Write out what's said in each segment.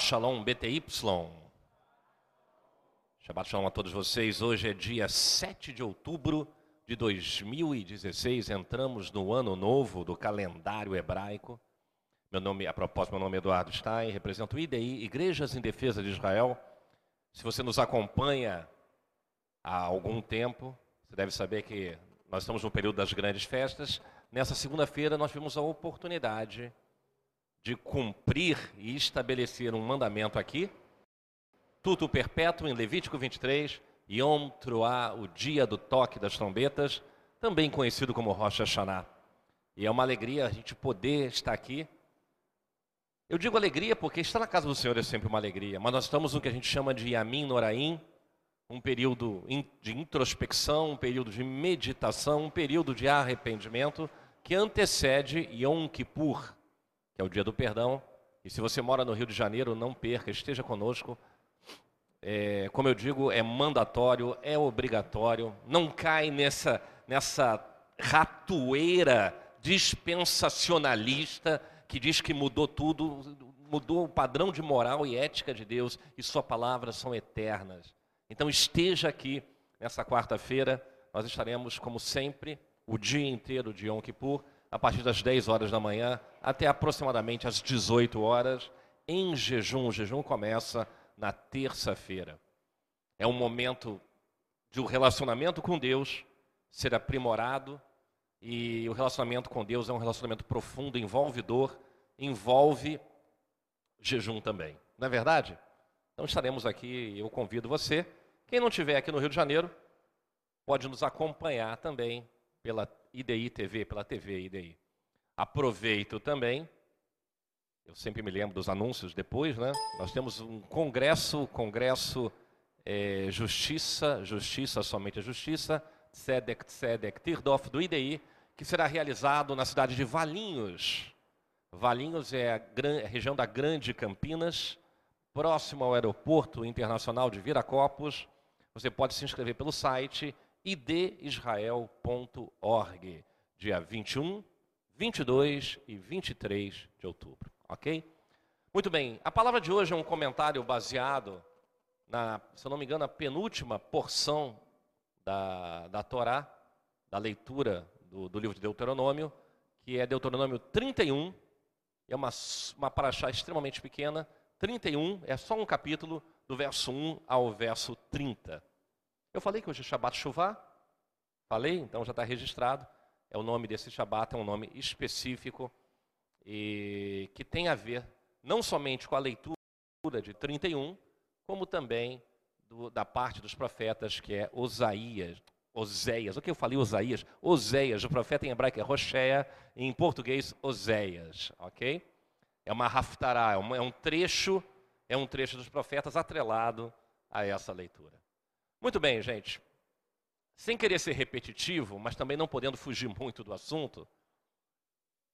Shalom BTY. Shabbat Shalom a todos vocês. Hoje é dia 7 de outubro de 2016. Entramos no ano novo do calendário hebraico. Meu nome, a propósito, meu nome é Eduardo Stein, represento o IDI, Igrejas em Defesa de Israel. Se você nos acompanha há algum tempo, você deve saber que nós estamos no período das grandes festas. Nessa segunda-feira nós tivemos a oportunidade de cumprir e estabelecer um mandamento aqui, tudo perpétuo em Levítico 23, Yom Truá, o dia do toque das trombetas, também conhecido como Rosh Hashanah. E é uma alegria a gente poder estar aqui. Eu digo alegria porque estar na casa do Senhor é sempre uma alegria, mas nós estamos no que a gente chama de Yamin Noraim, um período de introspecção, um período de meditação, um período de arrependimento que antecede Yom Kippur, que é o dia do perdão. E se você mora no Rio de Janeiro, não perca, esteja conosco. É, como eu digo, é mandatório, é obrigatório, não cai nessa, nessa ratoeira dispensacionalista que diz que mudou tudo, mudou o padrão de moral e ética de Deus e sua palavra são eternas. Então esteja aqui nessa quarta-feira, nós estaremos, como sempre, o dia inteiro de Yom Kippur, a partir das 10 horas da manhã até aproximadamente às 18 horas, em jejum. O jejum começa na terça-feira. É um momento de um relacionamento com Deus ser aprimorado e o relacionamento com Deus é um relacionamento profundo, envolvedor, envolve jejum também. Não é verdade? Então estaremos aqui, eu convido você. Quem não estiver aqui no Rio de Janeiro, pode nos acompanhar também pela IDI TV, pela TV IDI. Aproveito também, eu sempre me lembro dos anúncios depois, né? Nós temos um congresso, congresso é, Justiça, Justiça, somente a Justiça, Tzedek, Tzedek, Tirdof, do IDI, que será realizado na cidade de Valinhos. Valinhos é a, a região da Grande Campinas, próximo ao aeroporto internacional de Viracopos. Você pode se inscrever pelo site idisrael.org, dia 21, 22 e 23 de outubro, ok? Muito bem, a palavra de hoje é um comentário baseado na, se eu não me engano, a penúltima porção da, da Torá, da leitura do, do livro de Deuteronômio, que é Deuteronômio 31, é uma, uma paraxá extremamente pequena, 31 é só um capítulo, do verso 1 ao verso 30. Eu falei que hoje é Shabbat Shuvah. Falei, então já está registrado. É o nome desse Shabbat, é um nome específico e que tem a ver não somente com a leitura de 31, como também do, da parte dos profetas que é Osaías. Oséias, o que eu falei Osaías? Oséias, o profeta em hebraico é Roshea, em português Oséias, ok? É uma raftará, é é um trecho, é um trecho dos profetas atrelado a essa leitura. Muito bem, gente. Sem querer ser repetitivo, mas também não podendo fugir muito do assunto,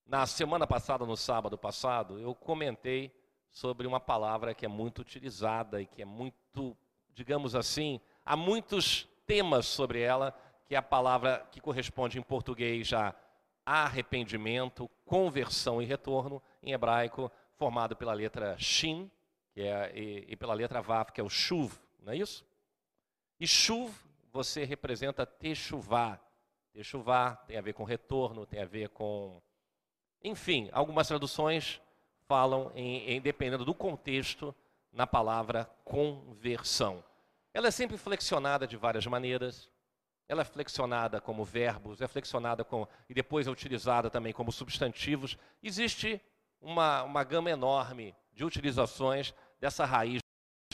na semana passada, no sábado passado, eu comentei sobre uma palavra que é muito utilizada e que é muito, digamos assim, há muitos temas sobre ela, que é a palavra que corresponde em português a arrependimento, conversão e retorno, em hebraico, formado pela letra Shin, que é, e, e pela letra Vav, que é o Shuv, não é isso? E chuv, você representa techuvá. Techuvá tem a ver com retorno, tem a ver com. Enfim, algumas traduções falam, em, em, dependendo do contexto, na palavra conversão. Ela é sempre flexionada de várias maneiras. Ela é flexionada como verbos, é flexionada com, e depois é utilizada também como substantivos. Existe uma, uma gama enorme de utilizações dessa raiz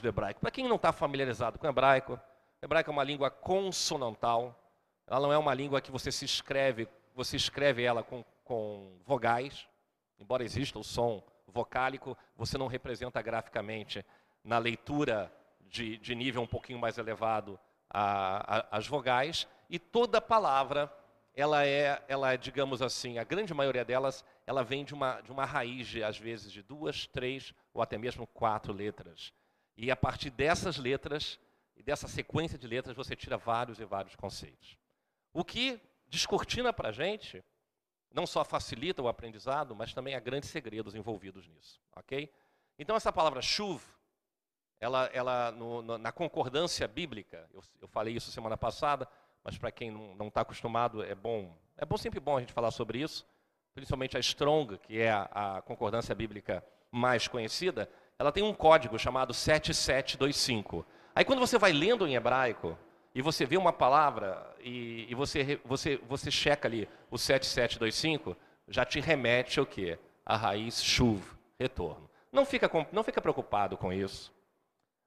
do hebraico. Para quem não está familiarizado com o hebraico, hebraico é uma língua consonantal. Ela não é uma língua que você se escreve, você escreve ela com, com vogais. Embora exista o som vocálico, você não representa graficamente na leitura de, de nível um pouquinho mais elevado a, a, as vogais. E toda palavra, ela é, ela é, digamos assim, a grande maioria delas, ela vem de uma, de uma raiz, de, às vezes, de duas, três ou até mesmo quatro letras. E a partir dessas letras, e dessa sequência de letras você tira vários e vários conceitos. O que descortina para a gente, não só facilita o aprendizado, mas também há grandes segredos envolvidos nisso, ok? Então, essa palavra chuv, ela, ela no, no, na concordância bíblica, eu, eu, falei isso semana passada, mas para quem não está acostumado, é bom, é bom sempre bom a gente falar sobre isso, principalmente a Strong, que é a, a concordância bíblica mais conhecida, ela tem um código chamado 7725. Aí quando você vai lendo em hebraico e você vê uma palavra e, e você, você, você checa ali o 7725, já te remete ao quê? A raiz chuv, retorno. Não fica, não fica preocupado com isso.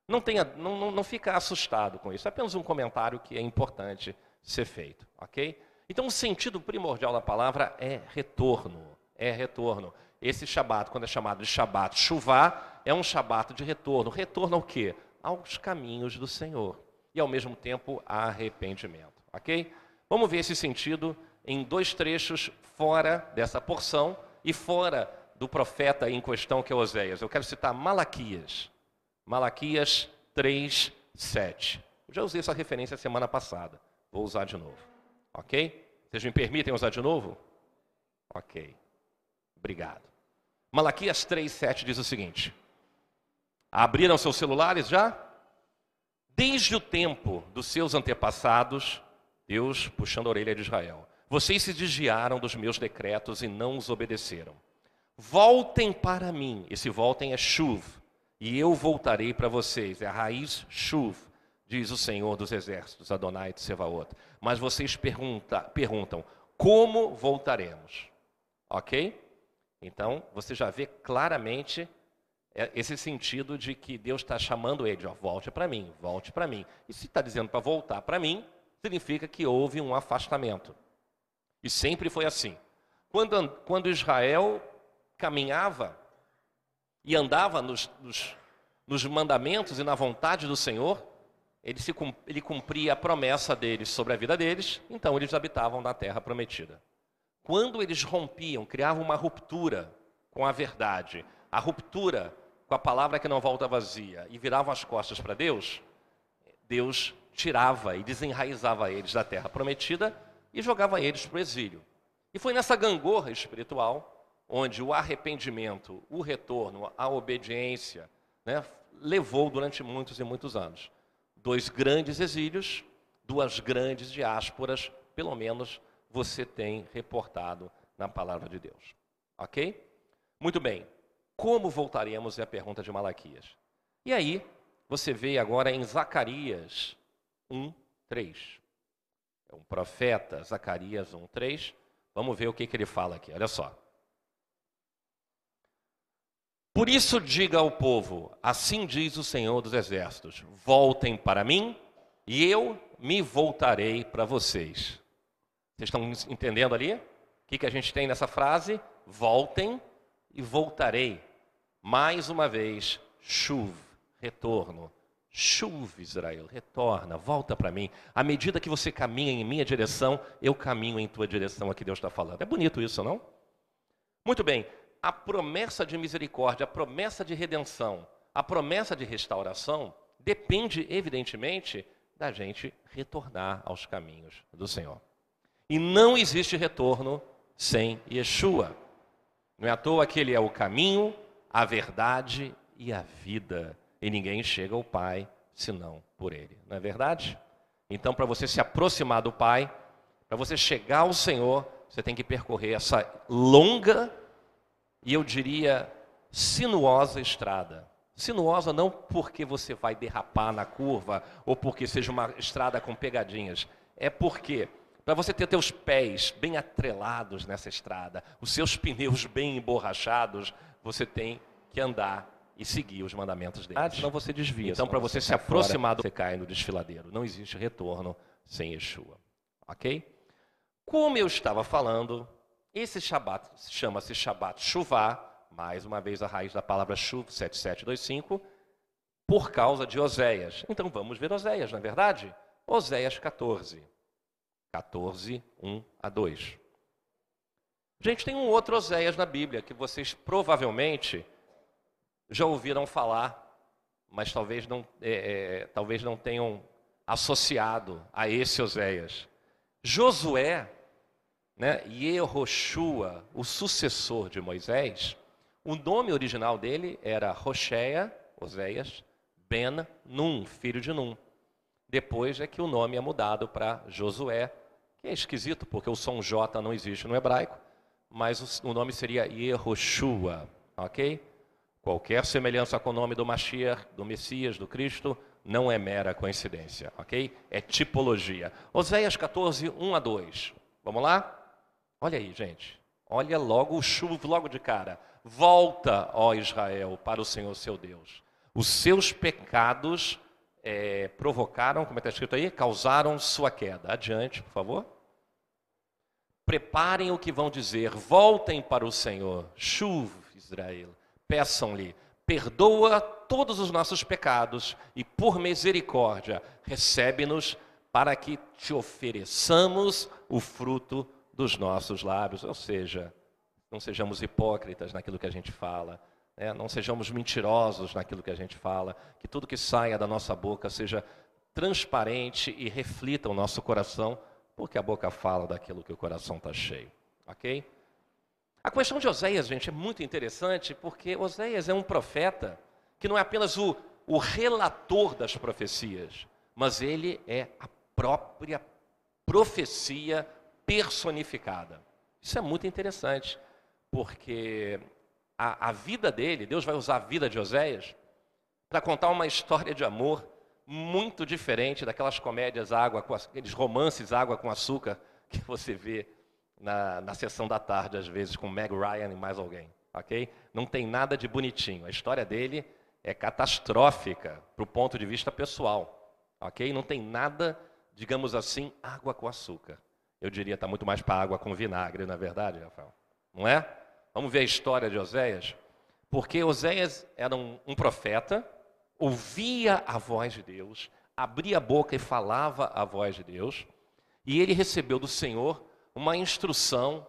Não, tenha, não, não, não fica assustado com isso. É apenas um comentário que é importante ser feito, ok? Então, o sentido primordial da palavra é retorno. É retorno. Esse Shabat, quando é chamado de Shabat chuvá, é um Shabat de retorno. Retorno ao quê? Aos caminhos do Senhor. E, ao mesmo tempo, arrependimento. Ok? Vamos ver esse sentido em dois trechos fora dessa porção e fora do profeta em questão, que é Oséias. Eu quero citar Malaquias. Malaquias 3, 7. Eu já usei essa referência semana passada. Vou usar de novo. Ok? Vocês me permitem usar de novo? Ok. Obrigado. Malaquias 3, 7 diz o seguinte: Abriram seus celulares já? Desde o tempo dos seus antepassados, Deus puxando a orelha de Israel, vocês se desviaram dos meus decretos e não os obedeceram. Voltem para mim. Esse voltem é chuv. E eu voltarei para vocês. É a raiz chuv, diz o Senhor dos Exércitos, Adonai de Sevaot. Mas vocês pergunta, perguntam, como voltaremos? Ok? Então, você já vê claramente esse sentido de que Deus está chamando ele, ó, volte para mim, volte para mim. E se está dizendo para voltar para mim, significa que houve um afastamento. E sempre foi assim. Quando, quando Israel caminhava e andava nos, nos, nos mandamentos e na vontade do Senhor, ele, se, ele cumpria a promessa deles sobre a vida deles, então eles habitavam na terra prometida. Quando eles rompiam, criavam uma ruptura com a verdade, a ruptura com a palavra que não volta vazia, e viravam as costas para Deus, Deus tirava e desenraizava eles da terra prometida e jogava eles para o exílio. E foi nessa gangorra espiritual onde o arrependimento, o retorno, a obediência, né, levou durante muitos e muitos anos. Dois grandes exílios, duas grandes diásporas, pelo menos você tem reportado na palavra de Deus. Ok? Muito bem. Como voltaremos é a pergunta de Malaquias. E aí, você vê agora em Zacarias 1, 3. É um profeta, Zacarias 1, 3. Vamos ver o que, que ele fala aqui. Olha só. Por isso diga ao povo: Assim diz o Senhor dos Exércitos: Voltem para mim, e eu me voltarei para vocês. Vocês estão entendendo ali? O que, que a gente tem nessa frase? Voltem e voltarei. Mais uma vez, chuva, retorno. Chuva, Israel, retorna, volta para mim. À medida que você caminha em minha direção, eu caminho em tua direção, aqui Deus está falando. É bonito isso, não? Muito bem, a promessa de misericórdia, a promessa de redenção, a promessa de restauração depende, evidentemente, da gente retornar aos caminhos do Senhor. E não existe retorno sem Yeshua. Não é à toa que ele é o caminho, a verdade e a vida. E ninguém chega ao Pai senão por ele. Não é verdade? Então, para você se aproximar do Pai, para você chegar ao Senhor, você tem que percorrer essa longa e eu diria sinuosa estrada. Sinuosa não porque você vai derrapar na curva ou porque seja uma estrada com pegadinhas. É porque para você ter teus pés bem atrelados nessa estrada, os seus pneus bem emborrachados, você tem que andar e seguir os mandamentos dele. Ah, senão você desvia. Então, para você, você se aproximar, do... você cai no desfiladeiro. Não existe retorno sem Yeshua. Ok? Como eu estava falando, esse Shabat chama-se Shabat Shuvá, mais uma vez a raiz da palavra Shuv, 7725, por causa de Oséias. Então vamos ver Oséias, não é verdade? Oséias 14. 14, 1 a 2. Gente, tem um outro Oséias na Bíblia que vocês provavelmente já ouviram falar, mas talvez não, é, é, talvez não tenham associado a esse Oséias. Josué né, Yehoshua, o sucessor de Moisés, O nome original dele era Rocheia, Oséias, Ben Num, filho de Num. Depois é que o nome é mudado para Josué, que é esquisito porque o som J não existe no hebraico, mas o nome seria Yehoshua, ok? Qualquer semelhança com o nome do Mashiach, do Messias, do Cristo, não é mera coincidência, ok? É tipologia. Oséias 14, 1 a 2. Vamos lá? Olha aí, gente. Olha logo o chuvo, logo de cara. Volta, ó Israel, para o Senhor seu Deus. Os seus pecados é, provocaram, como é está escrito aí? Causaram sua queda. Adiante, por favor. Preparem o que vão dizer, voltem para o Senhor. Chuv, Israel. Peçam-lhe, perdoa todos os nossos pecados e, por misericórdia, recebe-nos para que te ofereçamos o fruto dos nossos lábios. Ou seja, não sejamos hipócritas naquilo que a gente fala, né? não sejamos mentirosos naquilo que a gente fala, que tudo que saia da nossa boca seja transparente e reflita o nosso coração, porque a boca fala daquilo que o coração está cheio. Ok? A questão de Oséias, gente, é muito interessante, porque Oséias é um profeta que não é apenas o, o relator das profecias, mas ele é a própria profecia personificada. Isso é muito interessante, porque a, a vida dele, Deus vai usar a vida de Oséias para contar uma história de amor muito diferente daquelas comédias água, com aqueles romances água com açúcar que você vê na, na sessão da tarde, às vezes, com Meg Ryan e mais alguém. ok? Não tem nada de bonitinho. A história dele é catastrófica para o ponto de vista pessoal. ok? Não tem nada, digamos assim, água com açúcar. Eu diria está muito mais para água com vinagre, na é verdade, Rafael. Não é? Vamos ver a história de Oséias? Porque Oséias era um, um profeta, ouvia a voz de Deus, abria a boca e falava a voz de Deus, e ele recebeu do Senhor uma instrução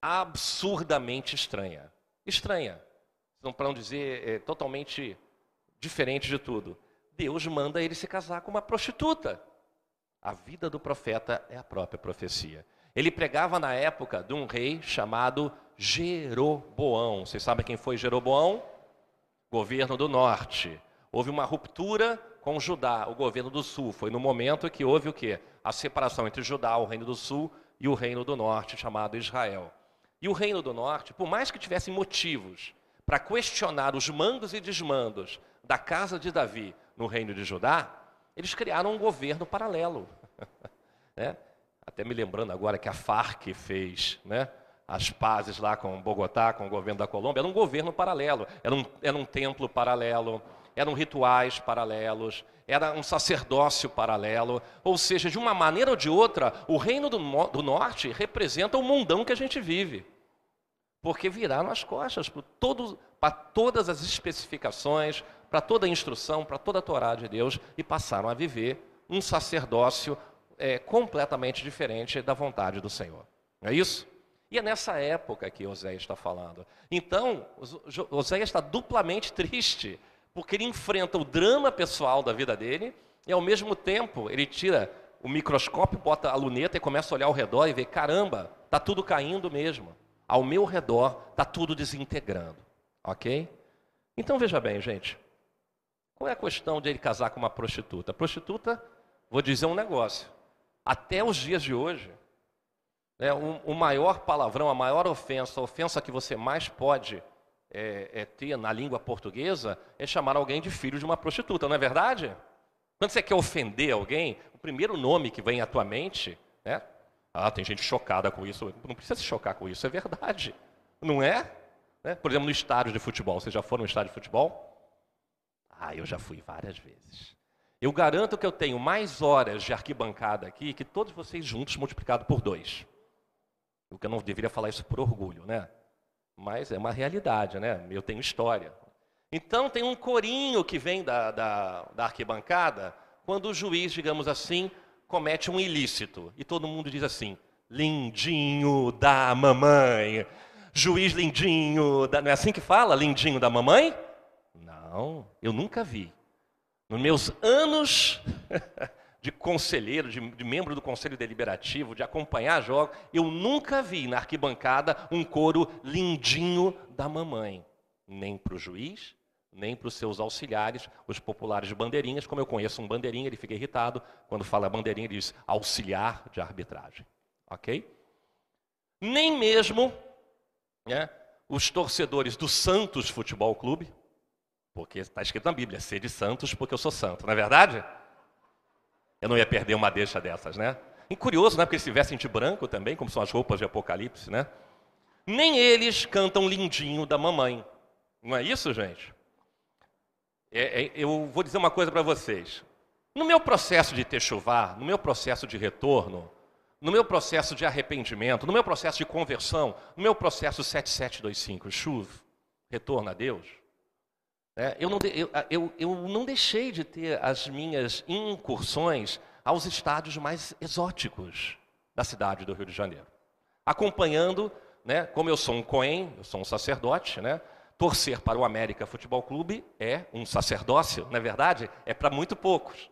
absurdamente estranha. Estranha. Não para não dizer é, totalmente diferente de tudo. Deus manda ele se casar com uma prostituta. A vida do profeta é a própria profecia. Ele pregava na época de um rei chamado Jeroboão. Vocês sabem quem foi Jeroboão? Governo do norte. Houve uma ruptura com Judá, o governo do sul. Foi no momento que houve o quê? A separação entre Judá, o reino do sul, e o reino do norte, chamado Israel. E o reino do norte, por mais que tivessem motivos para questionar os mandos e desmandos da casa de Davi no reino de Judá, eles criaram um governo paralelo. né? Até me lembrando agora que a Farc fez né? as pazes lá com Bogotá, com o governo da Colômbia, era um governo paralelo, era um, era um templo paralelo, eram rituais paralelos, era um sacerdócio paralelo, ou seja, de uma maneira ou de outra, o reino do, do norte representa o mundão que a gente vive porque viraram as costas para, todas as especificações, para toda a instrução, para toda a Torá de Deus e passaram a viver um sacerdócio é, completamente diferente da vontade do Senhor. Não é isso? E é nessa época que Oséias está falando. Então, Oséias está duplamente triste, porque ele enfrenta o drama pessoal da vida dele e, ao mesmo tempo, ele tira o microscópio, bota a luneta e começa a olhar ao redor e vê: caramba, está tudo caindo mesmo ao meu redor está tudo desintegrando. Ok? Então veja bem, gente. Qual é a questão de ele casar com uma prostituta? Prostituta, vou dizer um negócio. Até os dias de hoje, né, o, o, maior palavrão, a maior ofensa, a ofensa que você mais pode é, é, ter na língua portuguesa é chamar alguém de filho de uma prostituta, não é verdade? Quando você quer ofender alguém, o primeiro nome que vem à tua mente, né, ah, tem gente chocada com isso. Não precisa se chocar com isso, é verdade. Não é? Né? Por exemplo, no estádio de futebol. Vocês já foram no estádio de futebol? Ah, eu já fui várias vezes. Eu garanto que eu tenho mais horas de arquibancada aqui que todos vocês juntos multiplicado por dois. O que eu não deveria falar isso por orgulho, né? Mas é uma realidade, né? Eu tenho história. Então tem um corinho que vem da, da, da arquibancada quando o juiz, digamos assim, comete um ilícito. E todo mundo diz assim: lindinho da mamãe. Juiz lindinho da. Não é assim que fala? Lindinho da mamãe? Não, eu nunca vi. Nos meus anos de conselheiro, de, de, membro do conselho deliberativo, de acompanhar jogos, eu nunca vi na arquibancada um coro lindinho da mamãe. nem para o juiz, nem para os seus auxiliares, os populares bandeirinhas. Como eu conheço um bandeirinha, ele fica irritado. Quando fala bandeirinha, ele diz auxiliar de arbitragem. Ok? Nem mesmo né, os torcedores do Santos Futebol Clube, porque está escrito na Bíblia, ser de Santos porque eu sou santo, não é verdade? Eu não ia perder uma deixa dessas, né? E curioso, né? Porque eles se vestem de branco também, como são as roupas de Apocalipse, né? Nem eles cantam lindinho da mamãe. Não é isso, gente? É, é, eu vou dizer uma coisa para vocês. No meu processo de chuvar, no meu processo de retorno, no meu processo de arrependimento, no meu processo de conversão, no meu processo 7725, chuva, retorno a Deus, é, eu, não de, eu, eu, eu não deixei de ter as minhas incursões aos estádios mais exóticos da cidade do Rio de Janeiro. Acompanhando, né, como eu sou um coen, eu sou um sacerdote, né, torcer para o América Futebol Clube é um sacerdócio, não é verdade? É para muito poucos.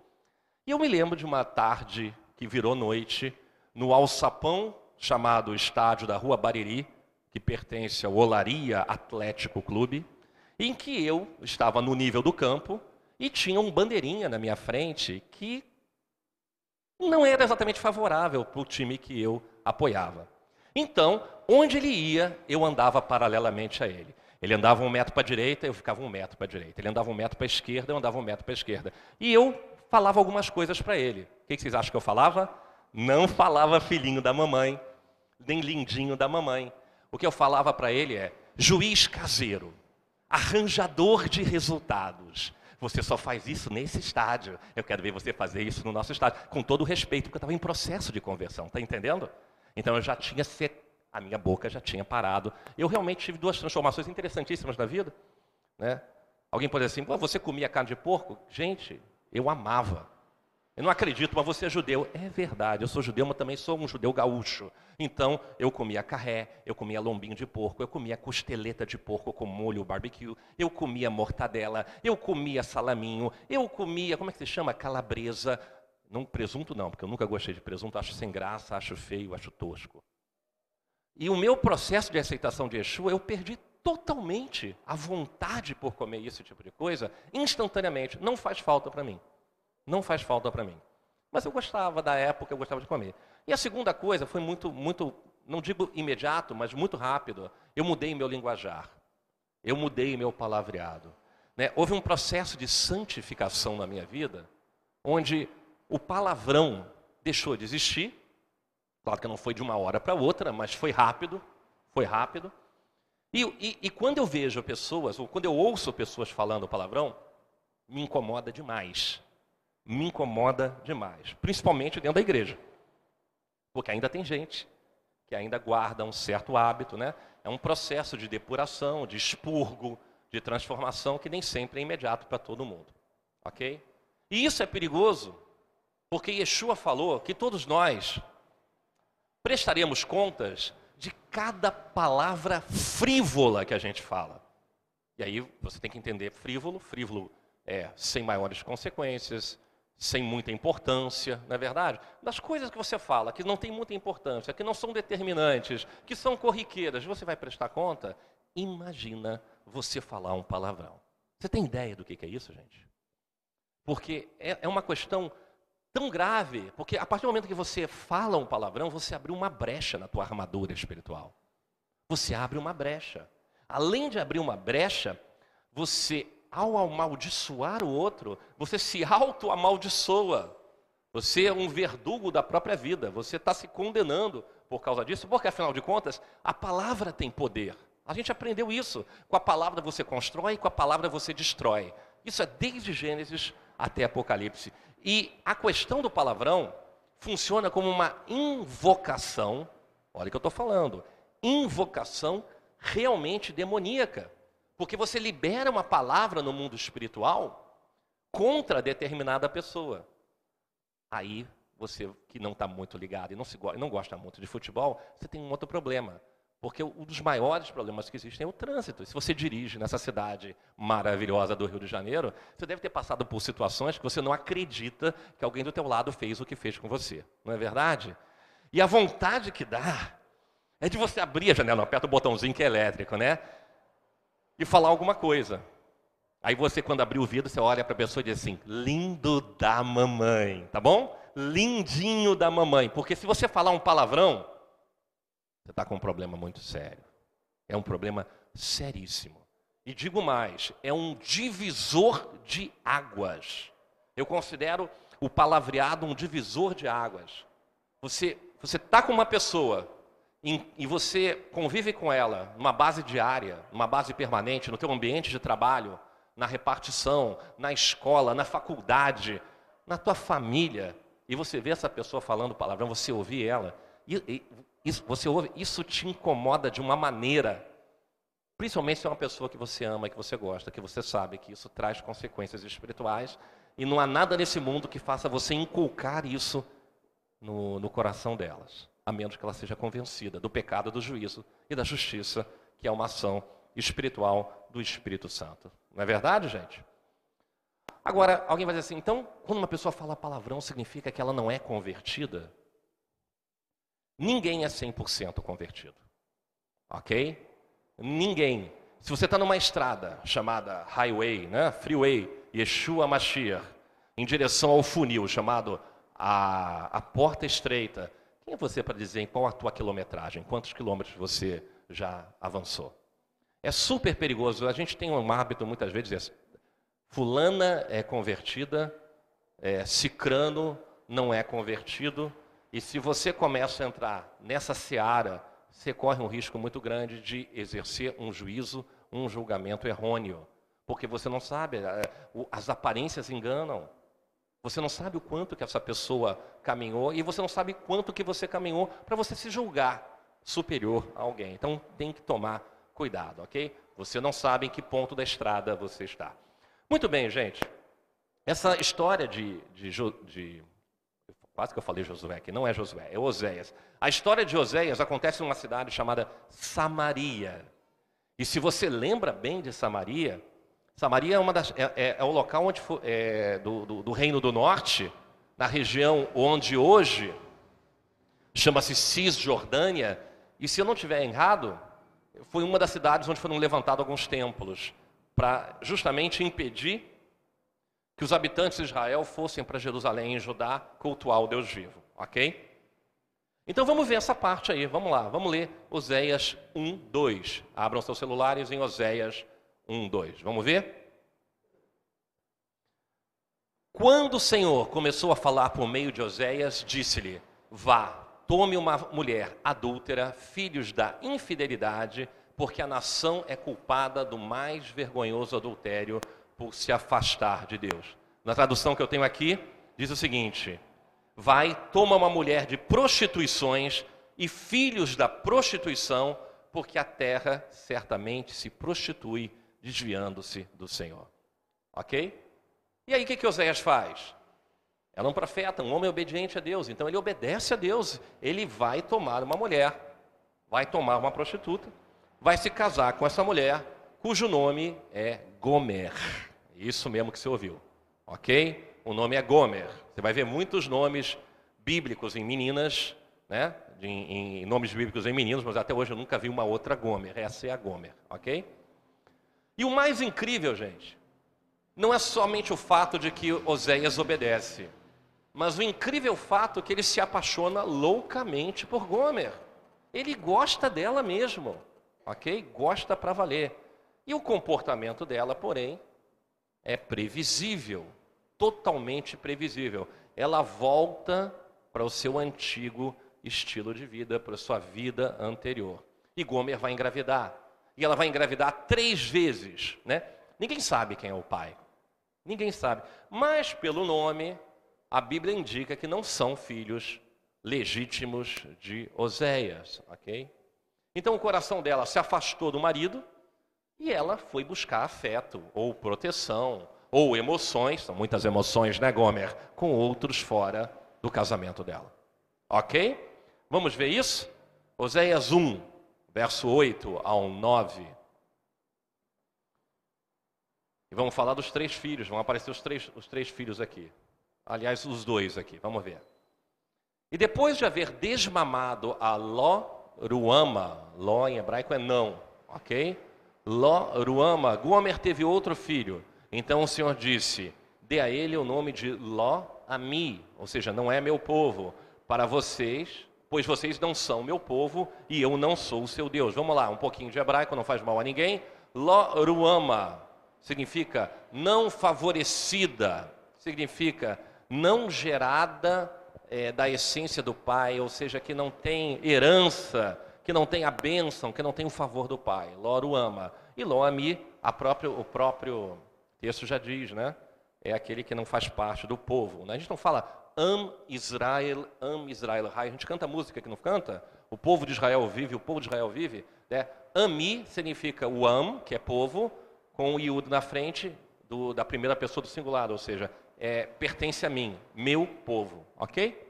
E eu me lembro de uma tarde que virou noite, no alçapão chamado Estádio da Rua Bariri, que pertence ao Olaria Atlético Clube, em que eu estava no nível do campo e tinha um bandeirinha na minha frente que não era exatamente favorável para o time que eu apoiava. Então, onde ele ia, eu andava paralelamente a ele. Ele andava um metro para a direita, eu ficava um metro para a direita. Ele andava um metro para a esquerda, eu andava um metro para a esquerda. E eu falava algumas coisas para ele. O que vocês acham que eu falava? Não falava filhinho da mamãe, nem lindinho da mamãe. O que eu falava para ele é juiz caseiro, arranjador de resultados. Você só faz isso nesse estádio. Eu quero ver você fazer isso no nosso estádio. Com todo o respeito, porque eu estava em processo de conversão, está entendendo? Então eu já tinha set... a minha boca já tinha parado. Eu realmente tive duas transformações interessantíssimas na vida. Né? Alguém pode dizer assim, você comia carne de porco? Gente, eu amava. Eu não acredito, mas você é judeu. É verdade, eu sou judeu, mas também sou um judeu gaúcho. Então, eu comia carré, eu comia lombinho de porco, eu comia costeleta de porco com molho barbecue, eu comia mortadela, eu comia salaminho, eu comia, como é que se chama? Calabresa. Não presunto não, porque eu nunca gostei de presunto, acho sem graça, acho feio, acho tosco. E o meu processo de aceitação de Yeshua, eu perdi totalmente a vontade por comer esse tipo de coisa, instantaneamente. Não faz falta para mim. Não faz falta para mim. Mas eu gostava da época, eu gostava de comer. E a segunda coisa foi muito, muito, não digo imediato, mas muito rápido. Eu mudei meu linguajar. Eu mudei meu palavreado. Né? Houve um processo de santificação na minha vida, onde o palavrão deixou de existir. Claro que não foi de uma hora para outra, mas foi rápido. Foi rápido. E, e, e quando eu vejo pessoas, ou quando eu ouço pessoas falando palavrão, me incomoda demais me incomoda demais, principalmente dentro da igreja. Porque ainda tem gente que ainda guarda um certo hábito, né? É um processo de depuração, de expurgo, de transformação que nem sempre é imediato para todo mundo. OK? E isso é perigoso, porque Yeshua falou que todos nós prestaremos contas de cada palavra frívola que a gente fala. E aí você tem que entender frívolo, frívolo é sem maiores consequências, sem muita importância, não é verdade? Das coisas que você fala que não tem muita importância, que não são determinantes, que são corriqueiras, você vai prestar conta? Imagina você falar um palavrão. Você tem ideia do que é isso, gente? Porque é, é uma questão tão grave, porque a partir do momento que você fala um palavrão, você abriu uma brecha na tua armadura espiritual. Você abre uma brecha. Além de abrir uma brecha, você ao amaldiçoar o outro, você se auto-amaldiçoa. Você é um verdugo da própria vida. Você está se condenando por causa disso, porque afinal de contas, a palavra tem poder. A gente aprendeu isso. Com a palavra você constrói, com a palavra você destrói. Isso é desde Gênesis até Apocalipse. E a questão do palavrão funciona como uma invocação, olha o que eu estou falando, invocação realmente demoníaca. Porque você libera uma palavra no mundo espiritual contra determinada pessoa. Aí você que não está muito ligado e não, se, não gosta muito de futebol, você tem um outro problema. Porque um dos maiores problemas que existem é o trânsito. Se você dirige nessa cidade maravilhosa do Rio de Janeiro, você deve ter passado por situações que você não acredita que alguém do teu lado fez o que fez com você. Não é verdade? E a vontade que dá é de você abrir a janela, aperta o botãozinho que é elétrico, né? E falar alguma coisa. Aí você, quando abrir o vidro, você olha para a pessoa e diz assim: lindo da mamãe, tá bom? Lindinho da mamãe. Porque se você falar um palavrão, você está com um problema muito sério. É um problema seríssimo. E digo mais: é um divisor de águas. Eu considero o palavreado um divisor de águas. Você você está com uma pessoa e, você convive com ela numa base diária, numa base permanente, no teu ambiente de trabalho, na repartição, na escola, na faculdade, na tua família, e você vê essa pessoa falando palavrão, você ouvir ela, e, e, isso, você ouve, isso te incomoda de uma maneira Principalmente se é uma pessoa que você ama, que você gosta, que você sabe que isso traz consequências espirituais e não há nada nesse mundo que faça você inculcar isso no, no coração delas, a menos que ela seja convencida do pecado, do juízo e da justiça, que é uma ação espiritual do Espírito Santo. Não é verdade, gente? Agora, alguém vai dizer assim, então, quando uma pessoa fala palavrão, significa que ela não é convertida? Ninguém é 100% convertido. Ok? Ninguém. Se você está numa estrada chamada highway, né, freeway, Yeshua Mashiach, em direção ao funil chamado a, a porta estreita, quem é você para dizer em qual a tua quilometragem, quantos quilômetros você já avançou? É super perigoso. A gente tem um hábito muitas vezes dizer, fulana é convertida, é, cicrano não é convertido, e se você começa a entrar nessa seara você corre um risco muito grande de exercer um juízo, um julgamento errôneo. Porque você não sabe, é, as aparências enganam. Você não sabe o quanto que essa pessoa caminhou e você não sabe quanto que você caminhou para você se julgar superior a alguém. Então tem que tomar cuidado, ok? Você não sabe em que ponto da estrada você está. Muito bem, gente. Essa história de, de, de Quase que eu falei Josué, que não é Josué, é Oséias. A história de Oséias acontece numa cidade chamada Samaria. E se você lembra bem de Samaria, Samaria é, das, é, é, é o local onde é, do, do, do, Reino do Norte, na região onde hoje chama-se Cisjordânia. E se eu não estiver errado, foi uma das cidades onde foram levantados alguns templos para justamente impedir que os habitantes de Israel fossem para Jerusalém e Judá cultuar o Deus vivo, ok? Então vamos ver essa parte aí, vamos lá, vamos ler Oséias 1, 2. Abram seus celulares em Oséias 1, 2. Vamos ver? Quando o Senhor começou a falar por meio de Oséias, disse-lhe: Vá, tome uma mulher adúltera, filhos da infidelidade, porque a nação é culpada do mais vergonhoso adultério por se afastar de Deus. Na tradução que eu tenho aqui, diz o seguinte: Vai, toma uma mulher de prostituições e filhos da prostituição, porque a terra certamente se prostitui, desviando-se do Senhor. Ok? E aí o que, que Oséias faz? É um profeta, um homem obediente a Deus, então ele obedece a Deus. Ele vai tomar uma mulher, vai tomar uma prostituta, vai se casar com essa mulher, cujo nome é Gomer. Isso mesmo que você ouviu. Ok? O nome é Gomer. Você vai ver muitos nomes bíblicos em meninas, né? Em, em, nomes bíblicos em meninos, mas até hoje eu nunca vi uma outra Gomer. Essa é a Gomer, ok? E o mais incrível, gente, não é somente o fato de que Oséias obedece, mas o incrível fato que ele se apaixona loucamente por Gomer. Ele gosta dela mesmo, ok? Gosta para valer. E o comportamento dela, porém, é previsível, totalmente previsível. Ela volta para o seu antigo estilo de vida, para a sua vida anterior. E Gomer vai engravidar. E ela vai engravidar três vezes, né? Ninguém sabe quem é o pai. Ninguém sabe. Mas pelo nome, a Bíblia indica que não são filhos legítimos de Oséias, ok? Então o coração dela se afastou do marido e ela foi buscar afeto, ou proteção, ou emoções, são muitas emoções, né, Gomer? Com outros fora do casamento dela. Ok? Vamos ver isso? Oséias 1, verso 8 ao 9. E vamos falar dos três filhos, vão aparecer os três, os três filhos aqui. Aliás, os dois aqui, vamos ver. E depois de haver desmamado a Ló, Ruama, Ló em hebraico é não, ok? Ló Ruama. Gomer teve outro filho. Então o Senhor disse: Dê a ele o nome de Ló Ami, ou seja, não é meu povo, para vocês, pois vocês não são meu povo e eu não sou o seu Deus. Vamos lá, um pouquinho de hebraico, não faz mal a ninguém. Ló Ruama significa não favorecida, significa não gerada é, da essência do pai, ou seja, que não tem herança, que não tem a bênção, que não tem o favor do pai. Loro ama. E Loami, próprio, o próprio texto já diz, né? É aquele que não faz parte do povo. Né? A gente não fala Am Israel, Am Israel A gente canta música que não canta. O povo de Israel vive, o povo de Israel vive. Né? Ami significa o Am, que é povo, com o Iud na frente do, da primeira pessoa do singular, ou seja, é, pertence a mim, meu povo, ok?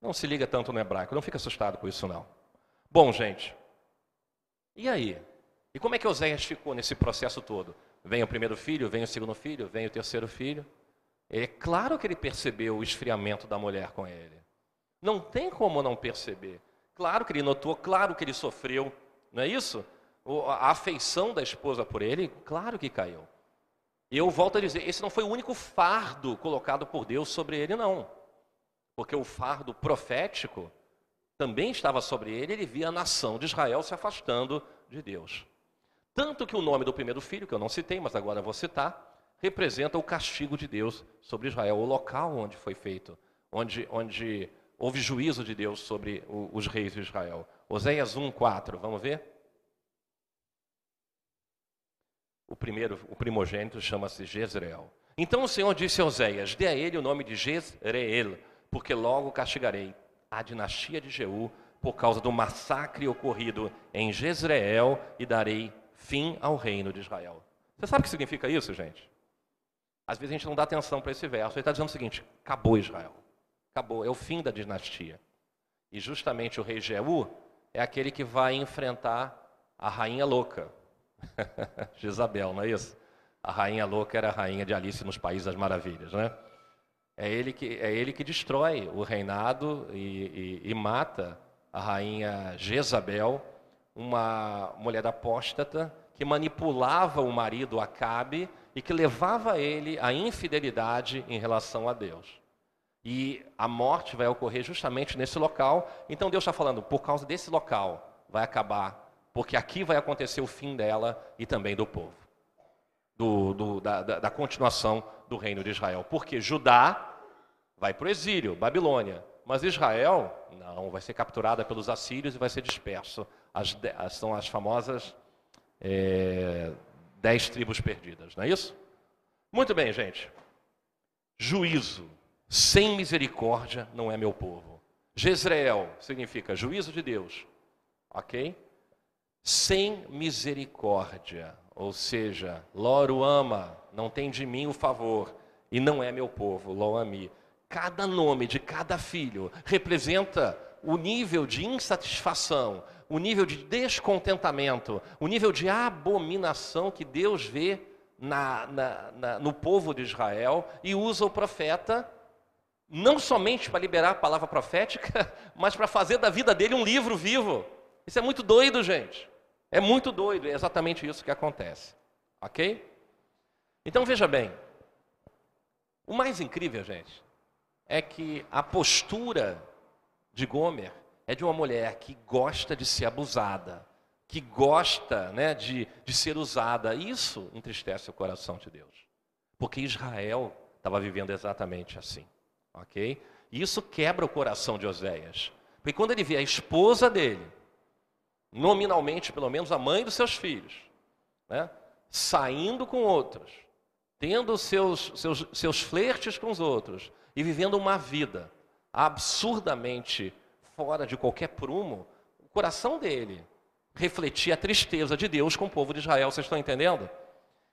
Não se liga tanto no hebraico, não fica assustado com isso não. Bom, gente, e aí? E como é que Oséias ficou nesse processo todo? Vem o primeiro filho, vem o segundo filho, vem o terceiro filho. É claro que ele percebeu o esfriamento da mulher com ele. Não tem como não perceber. Claro que ele notou, claro que ele sofreu, não é isso? A afeição da esposa por ele, claro que caiu. E eu volto a dizer, esse não foi o único fardo colocado por Deus sobre ele, não. Porque o fardo profético também estava sobre ele, ele via a nação de Israel se afastando de Deus. Tanto que o nome do primeiro filho, que eu não citei, mas agora vou citar, representa o castigo de Deus sobre Israel, o local onde foi feito, onde, onde houve juízo de Deus sobre o, os reis de Israel. Oséias 1, 4, vamos ver? O primeiro, o primogênito chama-se Jezreel. Então o Senhor disse a Oséias: Dê a ele o nome de Jezreel, porque logo castigarei a dinastia de Jeú por causa do massacre ocorrido em Jezreel e darei fim ao reino de Israel. Você sabe o que significa isso, gente? Às vezes a gente não dá atenção para esse verso. Ele está dizendo o seguinte: acabou Israel. Acabou, é o fim da dinastia. E justamente o rei Jeú é aquele que vai enfrentar a rainha louca, Jezabel, não é isso? A rainha louca era a rainha de Alice nos Países das Maravilhas, né? É ele que, é ele que destrói o reinado e, e, e mata a rainha Jezabel, uma mulher apóstata que manipulava o marido Acabe e que levava ele à infidelidade em relação a Deus. E a morte vai ocorrer justamente nesse local. Então Deus está falando, por causa desse local vai acabar porque aqui vai acontecer o fim dela e também do povo, do, do, da, da, da, continuação do reino de Israel. Porque Judá vai para o exílio, Babilônia, mas Israel não, vai ser capturada pelos assírios e vai ser disperso. As, são as famosas é, dez tribos perdidas, não é isso? Muito bem, gente. Juízo sem misericórdia não é meu povo. Jezreel significa juízo de Deus, ok? sem misericórdia, ou seja, Loro ama, não tem de mim o favor, e não é meu povo, lo ami. Cada nome de cada filho representa o nível de insatisfação, o nível de descontentamento, o nível de abominação que Deus vê na, na, na, no povo de Israel e usa o profeta não somente para liberar a palavra profética, mas para fazer da vida dele um livro vivo. Isso é muito doido, gente. É muito doido, é exatamente isso que acontece. Ok? Então veja bem. O mais incrível, gente, é que a postura de Gomer é de uma mulher que gosta de ser abusada, que gosta né, de, de ser usada. Isso entristece o coração de Deus. Porque Israel estava vivendo exatamente assim. Ok? Isso quebra o coração de Oséias. Porque quando ele vê a esposa dele nominalmente pelo menos, a mãe dos seus filhos, né? saindo com outros, tendo seus, seus, seus flertes com os outros e vivendo uma vida absurdamente fora de qualquer prumo, o coração dele refletia a tristeza de Deus com o povo de Israel. Vocês estão entendendo?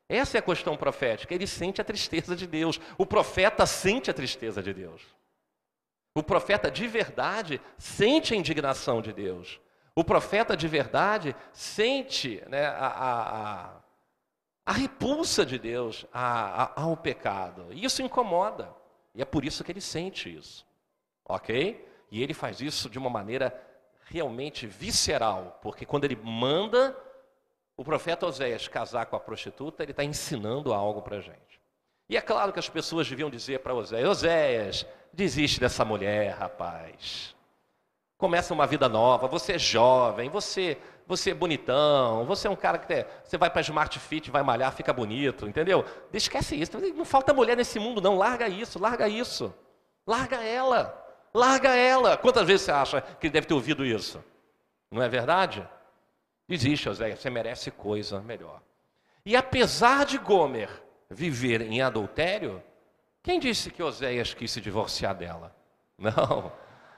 Essa é a questão profética. Ele sente a tristeza de Deus. O profeta sente a tristeza de Deus. O profeta de verdade sente a indignação de Deus. O profeta de verdade sente né, a, a, a, a, repulsa de Deus ao pecado. E isso incomoda. E é por isso que ele sente isso. Ok? E ele faz isso de uma maneira realmente visceral. Porque quando ele manda o profeta Oséias casar com a prostituta, ele está ensinando algo para a gente. E é claro que as pessoas deviam dizer para Oséias: Oséias, desiste dessa mulher, rapaz. Começa uma vida nova, você é jovem, você, você é bonitão, você é um cara que tem, você vai para Smart Fit, vai malhar, fica bonito, entendeu? Esquece isso. Não falta mulher nesse mundo, não. Larga isso, larga isso. Larga ela. Larga ela. Quantas vezes você acha que ele deve ter ouvido isso? Não é verdade? Existe, Oséias, você merece coisa melhor. E apesar de Gomer viver em adultério, quem disse que Oséias quis se divorciar dela? Não.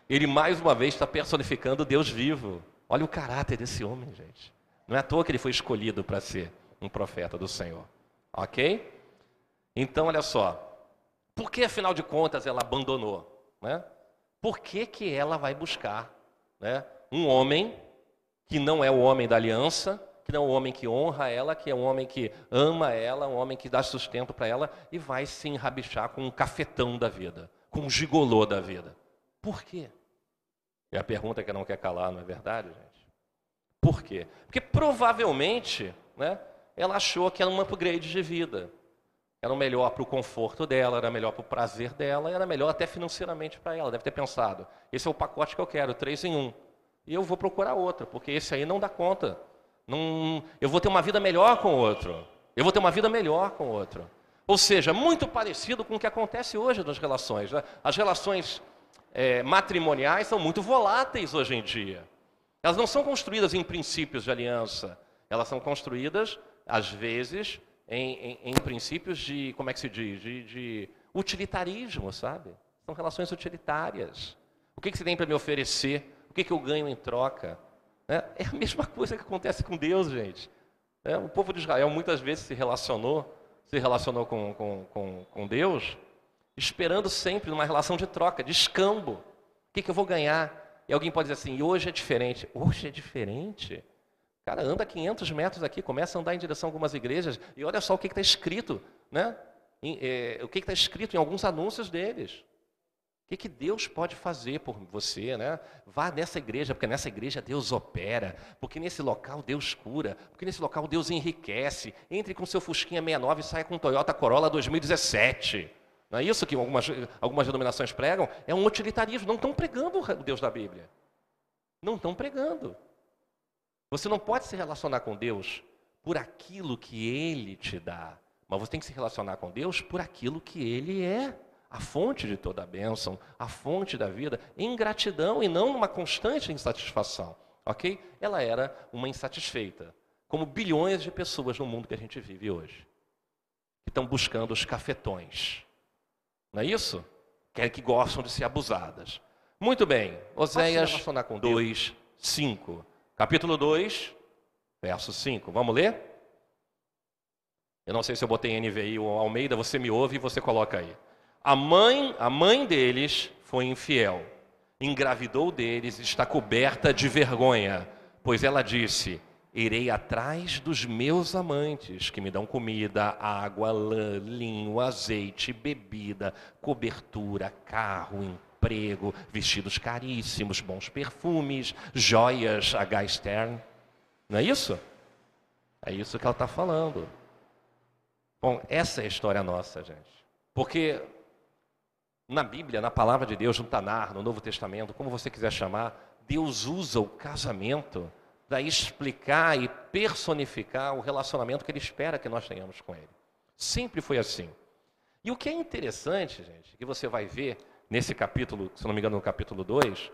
Ele mais uma vez está personificando Deus vivo. Olha o caráter desse homem, gente. Não é à toa que ele foi escolhido para ser um profeta do Senhor. Ok? Então, olha só. Por que, afinal de contas, ela abandonou? Né? Por que, que ela vai buscar né, um homem que não é o homem da aliança, que não é o homem que honra ela, que é um homem que ama ela, um homem que dá sustento para ela e vai se enrabichar com um cafetão da vida, com um gigolô da vida. Por quê? É a pergunta que não quer calar, não é verdade, gente? Por quê? Porque provavelmente né, ela achou que era um upgrade de vida. Era melhor para o conforto dela, era melhor para o prazer dela, era melhor até financeiramente para ela. Deve ter pensado: esse é o pacote que eu quero, três em um e eu vou procurar outra, porque esse aí não dá conta. Não, eu vou ter uma vida melhor com o outro. Eu vou ter uma vida melhor com o outro. Ou seja, muito parecido com o que acontece hoje nas relações. Né? As relações é, matrimoniais são muito voláteis hoje em dia. Elas não são construídas em princípios de aliança. Elas são construídas, às vezes, em, em, em princípios de, como é que se diz? De, de utilitarismo, sabe? São relações utilitárias. O que, que você tem para me oferecer? O que, que eu ganho em troca? É, é a mesma coisa que acontece com Deus, gente. É, o povo de Israel muitas vezes se relacionou, se relacionou com, com, com, com Deus, esperando sempre uma relação de troca, de escambo. O que, que eu vou ganhar? E alguém pode dizer assim, hoje é diferente. Hoje é diferente? Cara, anda 500 metros aqui, começa a andar em direção a algumas igrejas e olha só o que está escrito, né? Em, é, o que está escrito em alguns anúncios deles. O que, que Deus pode fazer por você, né? Vá nessa igreja, porque nessa igreja Deus opera, porque nesse local Deus cura, porque nesse local Deus enriquece. Entre com seu Fusquinha 69 e saia com Toyota Corolla 2017. Não é isso que algumas, algumas denominações pregam? É um utilitarismo. Não estão pregando o Deus da Bíblia. Não estão pregando. Você não pode se relacionar com Deus por aquilo que Ele te dá, mas você tem que se relacionar com Deus por aquilo que Ele é a fonte de toda a bênção, a fonte da vida, em gratidão e não uma constante insatisfação. Ok? Ela era uma insatisfeita, como bilhões de pessoas no mundo que a gente vive hoje, que estão buscando os cafetões. Não é isso? Que, que gostam de ser abusadas. Muito bem, Oséias 2, 5. Capítulo 2, verso 5. Vamos ler? Eu não sei se eu botei NVI ou Almeida, você me ouve e você coloca aí. A mãe, a mãe deles foi infiel, engravidou deles, está coberta de vergonha, pois ela disse: Irei atrás dos meus amantes, que me dão comida, água, lã, linho, azeite, bebida, cobertura, carro, emprego, vestidos caríssimos, bons perfumes, joias, H. Stern. Não é isso? É isso que ela está falando. Bom, essa é a história nossa, gente. Porque na Bíblia, na palavra de Deus, no Tanar, no Novo Testamento, como você quiser chamar, Deus usa o casamento para explicar e personificar o relacionamento que Ele espera que nós tenhamos com Ele. Sempre foi assim. E o que é interessante, gente, que você vai ver nesse capítulo, se não me engano, no capítulo 2,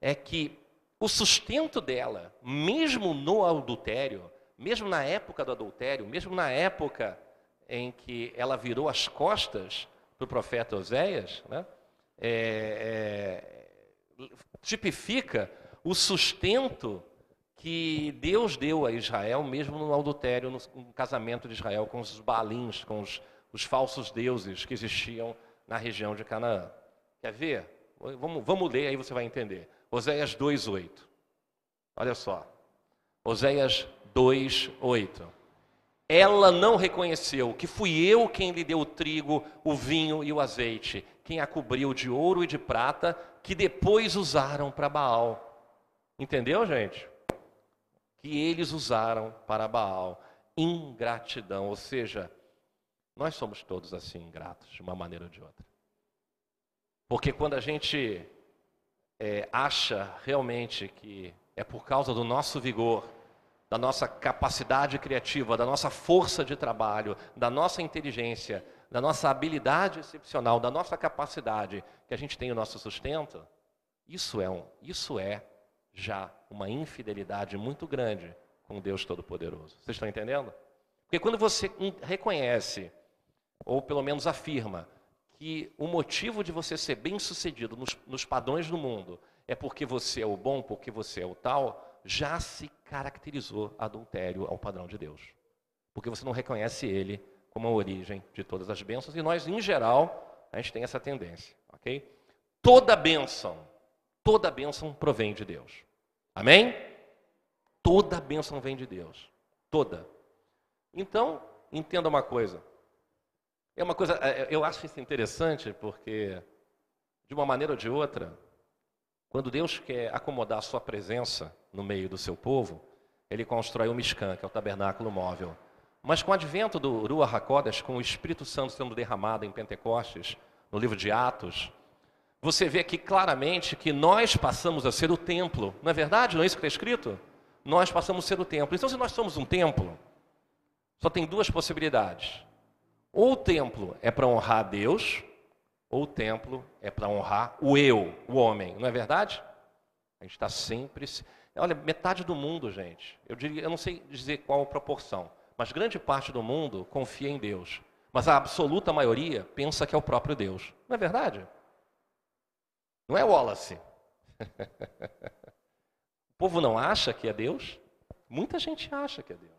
é que o sustento dela, mesmo no adultério, mesmo na época do adultério, mesmo na época em que ela virou as costas para o profeta Oséias, né? É, é, tipifica o sustento que Deus deu a Israel, mesmo no adultério, no, casamento de Israel com os balins, com os, os, falsos deuses que existiam na região de Canaã. Quer ver? Vamos, vamos ler, aí você vai entender. Oséias 2,8. Olha só. Oséias 2,8 ela não reconheceu que fui eu quem lhe deu o trigo, o vinho e o azeite, quem a cobriu de ouro e de prata, que depois usaram para Baal. Entendeu, gente? que eles usaram para Baal. Ingratidão, ou seja, nós somos todos assim ingratos, de uma maneira ou de outra. Porque quando a gente é, acha realmente que é por causa do nosso vigor, da nossa capacidade criativa, da nossa força de trabalho, da nossa inteligência, da nossa habilidade excepcional, da nossa capacidade que a gente tem o nosso sustento, isso é, um, isso é já uma infidelidade muito grande com Deus Todo-Poderoso. Vocês estão entendendo? Porque quando você reconhece, ou pelo menos afirma, que o motivo de você ser bem-sucedido nos, nos padrões do mundo é porque você é o bom, porque você é o tal, já se caracterizou adultério ao padrão de Deus. Porque você não reconhece ele como a origem de todas as bênçãos, e nós, em geral, a gente tem essa tendência, ok? Toda bênção, toda bênção provém de Deus. Amém? Toda bênção vem de Deus. Toda. Então, entenda uma coisa. É uma coisa, é, eu acho isso interessante porque, de uma maneira ou de outra, quando Deus quer acomodar a sua presença no meio do seu povo, ele constrói o Mishkan, que é o tabernáculo móvel. Mas com o advento do Ruach HaKodesh, com o Espírito Santo sendo derramado em Pentecostes, no livro de Atos, você vê aqui claramente que nós passamos a ser o templo. Não é verdade? Não é isso que está escrito? Nós passamos a ser o templo. Então, se nós somos um templo, só tem duas possibilidades. Ou o templo é para honrar a Deus, ou o templo é para honrar o eu, o homem. Não é verdade? A gente está sempre. Olha, metade do mundo, gente, eu, diria, eu não sei dizer qual proporção, mas grande parte do mundo confia em Deus. Mas a absoluta maioria pensa que é o próprio Deus. Não é verdade? Não é Wallace. o povo não acha que é Deus? Muita gente acha que é Deus.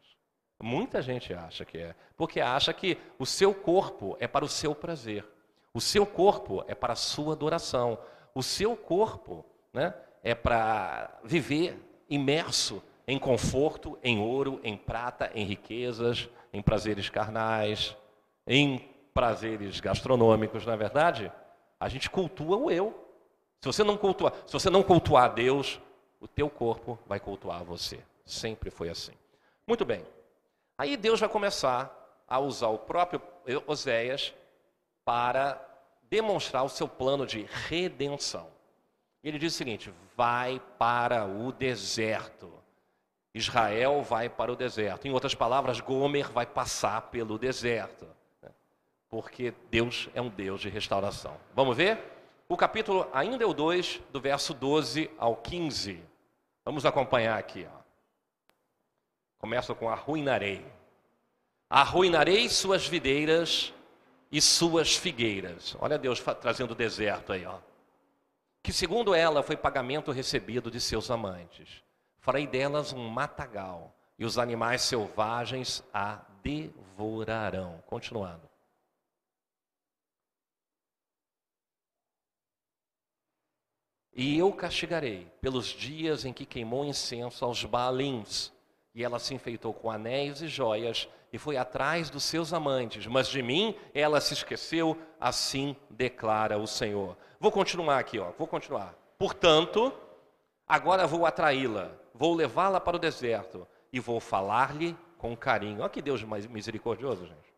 Muita gente acha que é. Porque acha que o seu corpo é para o seu prazer. O seu corpo é para a sua adoração. O seu corpo né, é para viver imerso em conforto, em ouro, em prata, em riquezas, em prazeres carnais, em prazeres gastronômicos, na é verdade? A gente cultua o eu. Se você não cultuar, se você não cultuar Deus, o teu corpo vai cultuar você. Sempre foi assim. Muito bem. Aí Deus vai começar a usar o próprio Oséias para demonstrar o seu plano de redenção. Ele diz o seguinte: vai para o deserto. Israel vai para o deserto. Em outras palavras, Gomer vai passar pelo deserto. Né? Porque Deus é um Deus de restauração. Vamos ver? O capítulo ainda é o 2, do verso 12 ao 15. Vamos acompanhar aqui. Ó. Começa com arruinarei. Arruinarei suas videiras e suas figueiras. Olha Deus trazendo o deserto aí, ó. Que segundo ela foi pagamento recebido de seus amantes. Farei delas um matagal e os animais selvagens a devorarão. Continuando. E eu castigarei pelos dias em que queimou incenso aos Baalins, e ela se enfeitou com anéis e joias, e foi atrás dos seus amantes, mas de mim ela se esqueceu, assim declara o Senhor. Vou continuar aqui, ó, vou continuar. Portanto, agora vou atraí-la, vou levá-la para o deserto, e vou falar-lhe com carinho. Olha que Deus misericordioso, gente.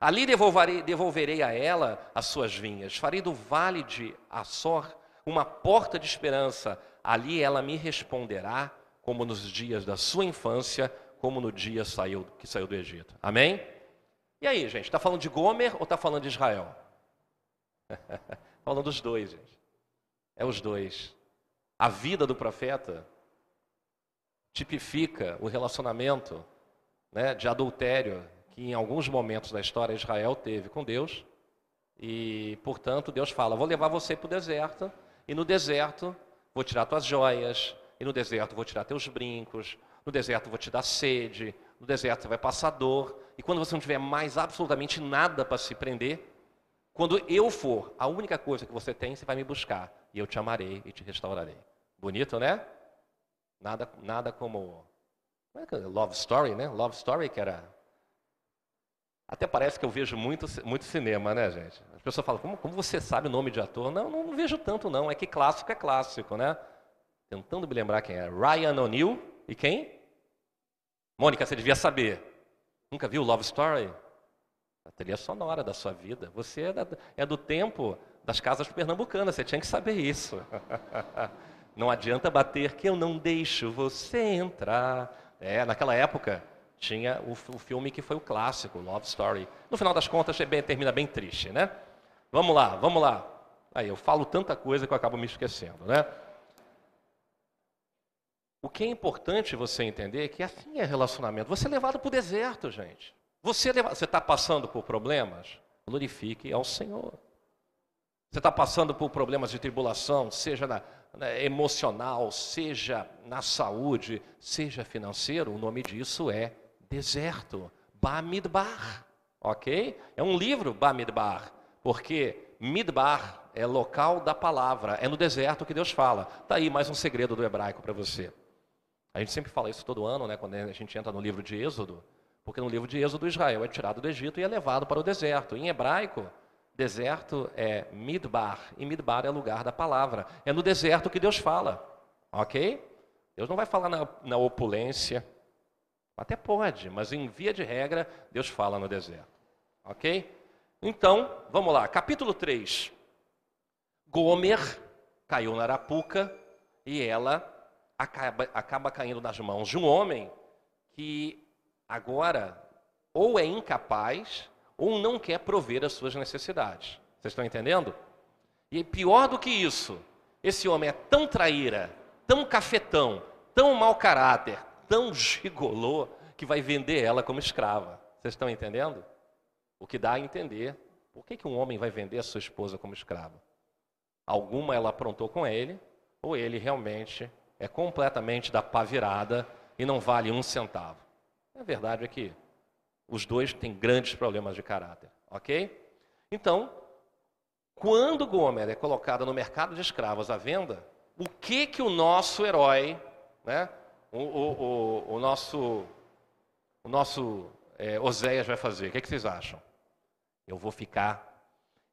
Ali devolverei, devolverei a ela as suas vinhas, farei do vale de Açor uma porta de esperança. Ali ela me responderá, como nos dias da sua infância, como no dia saiu, que saiu do Egito. Amém? E aí, gente, está falando de Gomer ou está falando de Israel? falando dos dois, gente. É os dois. A vida do profeta tipifica o relacionamento né, de adultério que em alguns momentos da história Israel teve com Deus. E, portanto, Deus fala: Vou levar você para o deserto e no deserto vou tirar tuas joias, e no deserto vou tirar teus brincos, no deserto vou te dar sede, no deserto você vai passar dor, e quando você não tiver mais absolutamente nada para se prender, quando eu for a única coisa que você tem, você vai me buscar, e eu te amarei e te restaurarei. Bonito, né? Nada, nada como é Love Story, né? Love Story que era até parece que eu vejo muito, muito cinema, né, gente? As pessoas falam, como, como você sabe o nome de ator? Não, não, não, vejo tanto, não. É que clássico é clássico, né? Tentando me lembrar quem é. Ryan O'Neill e quem? Mônica, você devia saber. Nunca viu Love Story? A trilha sonora da sua vida. Você é, da, é do tempo das casas pernambucanas, você tinha que saber isso. Não adianta bater que eu não deixo você entrar. É, naquela época tinha o, o filme que foi o clássico, Love Story. No final das contas, é bem, termina bem triste, né? Vamos lá, vamos lá. Aí eu falo tanta coisa que eu acabo me esquecendo, né? O que é importante você entender é que assim é relacionamento. Você é levado para o deserto, gente. Você é está passando por problemas? Glorifique ao Senhor. Você está passando por problemas de tribulação, seja na, na, emocional, seja na saúde, seja financeiro, o nome disso é deserto. Bamidbar, ok? É um livro, Bamidbar, porque Midbar é local da palavra, é no deserto que Deus fala. Está aí mais um segredo do hebraico para você. A gente sempre fala isso todo ano, né, quando a gente entra no livro de Êxodo, porque no livro de Êxodo Israel é tirado do Egito e é levado para o deserto. Em hebraico, Deserto é Midbar, e Midbar é lugar da palavra. É no deserto que Deus fala, ok? Deus não vai falar na, na opulência, até pode, mas em via de regra, Deus fala no deserto, ok? Então, vamos lá, capítulo 3. Gomer caiu na arapuca e ela acaba, acaba caindo nas mãos de um homem que agora ou é incapaz ou não quer prover as suas necessidades. Vocês estão entendendo? E pior do que isso, esse homem é tão traíra, tão cafetão, tão mau caráter, tão gigolô, que vai vender ela como escrava. Vocês estão entendendo? O que dá a entender por que, que um homem vai vender a sua esposa como escrava. Alguma ela aprontou com ele, ou ele realmente é completamente da pá virada e não vale um centavo. A verdade é que os dois têm grandes problemas de caráter, ok? Então, quando Gomer é colocado no mercado de escravos à venda, o que que o nosso herói, né, o, o, o, o nosso, o nosso é, Oséias vai fazer? O que, que vocês acham? Eu vou ficar,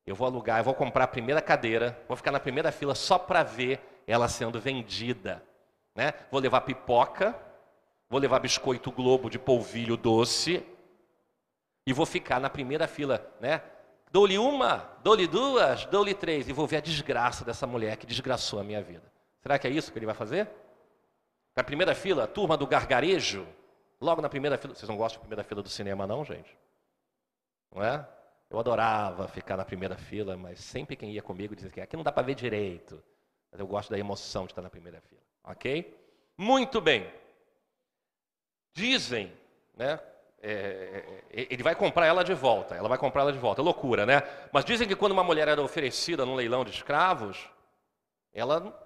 eu vou alugar, eu vou comprar a primeira cadeira, vou ficar na primeira fila só para ver ela sendo vendida. Né? Vou levar pipoca, vou levar biscoito Globo de polvilho doce, e vou ficar na primeira fila, né? Dou-lhe uma, dou-lhe duas, dou-lhe três, e vou ver a desgraça dessa mulher que desgraçou a minha vida. Será que é isso que ele vai fazer? Na primeira fila, turma do gargarejo, logo na primeira fila. Vocês não gostam da primeira fila do cinema, não, gente? Não é? Eu adorava ficar na primeira fila, mas sempre quem ia comigo dizia que aqui não dá para ver direito. Mas eu gosto da emoção de estar na primeira fila. Ok? Muito bem. Dizem, né? É, é, é, ele vai comprar ela de volta, ela vai comprar ela de volta. É loucura, né? Mas dizem que quando uma mulher era oferecida num leilão de escravos, ela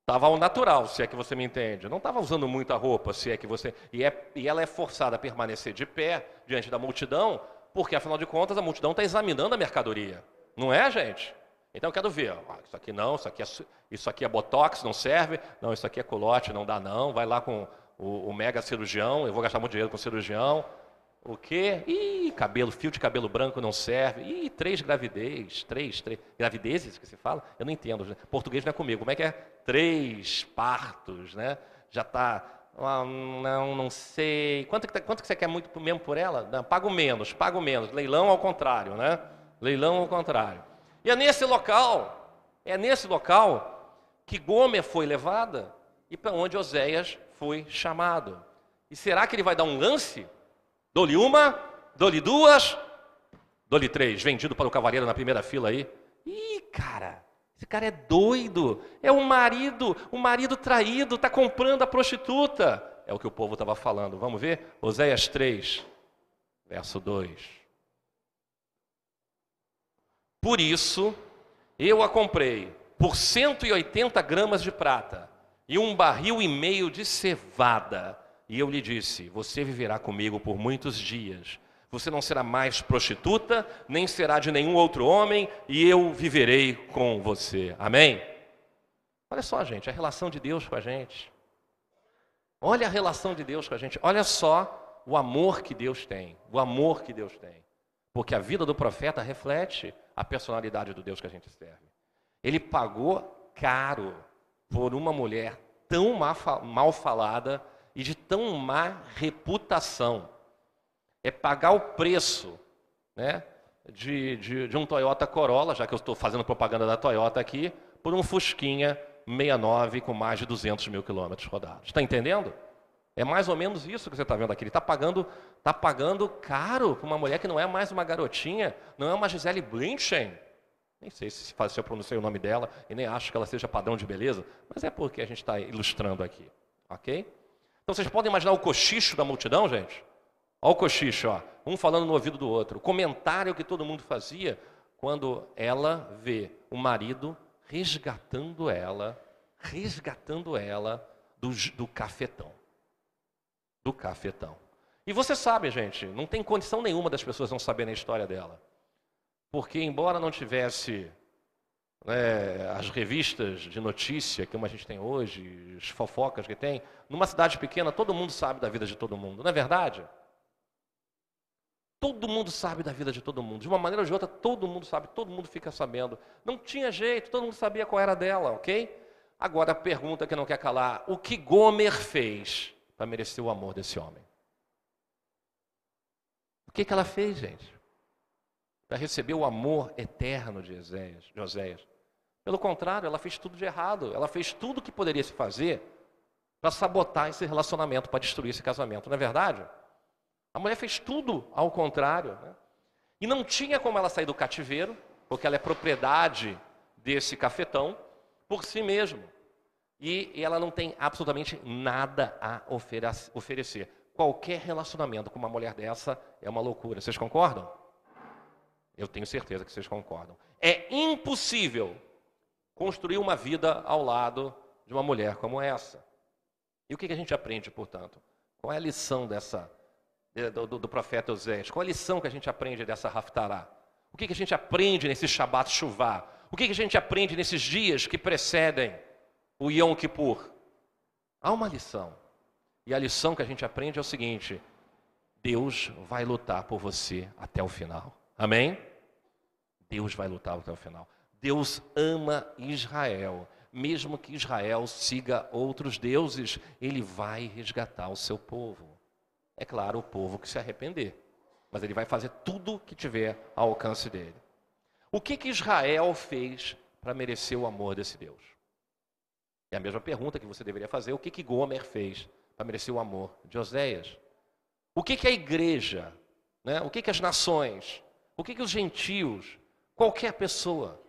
estava ao natural, se é que você me entende. Não estava usando muita roupa, se é que você. E, é, e ela é forçada a permanecer de pé diante da multidão, porque afinal de contas a multidão está examinando a mercadoria. Não é, gente? Então eu quero ver. Ah, isso aqui não, isso aqui, é, isso aqui é botox, não serve. Não, isso aqui é colote, não dá não. Vai lá com o, o, mega cirurgião, eu vou gastar muito dinheiro com cirurgião. O quê? Ih, cabelo, fio de cabelo branco não serve. Ih, três gravidez, três, três gravidezes que se fala? Eu não entendo. Português não é comigo. Como é que é? Três partos, né? Já está ah, não, não sei. Quanto que, tá, quanto que você quer muito mesmo por ela? Não, pago menos, pago menos. Leilão ao contrário, né? Leilão ao contrário. E é nesse local, é nesse local que Gomer foi levada e para onde Oséias foi chamado. E será que ele vai dar um lance? Dou-lhe uma, dou-lhe duas, dou-lhe três, vendido para o cavaleiro na primeira fila aí. Ih, cara, esse cara é doido. É um marido, um marido traído, está comprando a prostituta. É o que o povo estava falando. Vamos ver? Oséias 3, verso 2. Por isso, eu a comprei por 180 gramas de prata e um barril e meio de cevada. E eu lhe disse: Você viverá comigo por muitos dias. Você não será mais prostituta, nem será de nenhum outro homem, e eu viverei com você. Amém? Olha só, gente, a relação de Deus com a gente. Olha a relação de Deus com a gente. Olha só o amor que Deus tem. O amor que Deus tem. Porque a vida do profeta reflete a personalidade do Deus que a gente serve. Ele pagou caro por uma mulher tão mal falada e de tão má reputação. É pagar o preço né, de, de, de um Toyota Corolla, já que eu estou fazendo propaganda da Toyota aqui, por um Fusquinha 69 com mais de 200 mil quilômetros rodados. Está entendendo? É mais ou menos isso que você está vendo aqui. Ele está pagando, tá pagando caro para uma mulher que não é mais uma garotinha, não é uma Gisele Bündchen. Nem sei se, se eu pronunciei o nome dela e nem acho que ela seja padrão de beleza, mas é porque a gente está ilustrando aqui, ok? Então vocês podem imaginar o cochicho da multidão, gente? Olha o cochicho, ó. um falando no ouvido do outro. O comentário que todo mundo fazia quando ela vê o marido resgatando ela, resgatando ela do, do cafetão. Do cafetão. E você sabe, gente, não tem condição nenhuma das pessoas não saberem a história dela. Porque, embora não tivesse né, as revistas de notícia, como a gente tem hoje, as fofocas que tem, numa cidade pequena todo mundo sabe da vida de todo mundo, não é verdade? Todo mundo sabe da vida de todo mundo. De uma maneira ou de outra, todo mundo sabe, todo mundo fica sabendo. Não tinha jeito, todo mundo sabia qual era dela, ok? Agora a pergunta que não quer calar: o que Gomer fez para merecer o amor desse homem? O que, que ela fez, gente? para receber o amor eterno de Oséias. Pelo contrário, ela fez tudo de errado. Ela fez tudo o que poderia se fazer para sabotar esse relacionamento, para destruir esse casamento. Não é verdade? A mulher fez tudo ao contrário. Né? E não tinha como ela sair do cativeiro, porque ela é propriedade desse cafetão, por si mesma. E ela não tem absolutamente nada a oferecer. Qualquer relacionamento com uma mulher dessa é uma loucura. Vocês concordam? Eu tenho certeza que vocês concordam. É impossível construir uma vida ao lado de uma mulher como essa. E o que a gente aprende, portanto? Qual é a lição dessa do, do profeta Oséias? Qual é a lição que a gente aprende dessa Raftará? O que a gente aprende nesse Shabat Shuvah? O que a gente aprende nesses dias que precedem o Yom Kippur? Há uma lição. E a lição que a gente aprende é o seguinte: Deus vai lutar por você até o final. Amém? Deus vai lutar até o final. Deus ama Israel. Mesmo que Israel siga outros deuses, ele vai resgatar o seu povo. É claro, o povo que se arrepender. Mas ele vai fazer tudo que tiver ao alcance dele. O que, que Israel fez para merecer o amor desse Deus? É a mesma pergunta que você deveria fazer. O que, que Gomer fez para merecer o amor de Oséias? O que, que a igreja, né? o que, que as nações, o que, que os gentios, qualquer pessoa,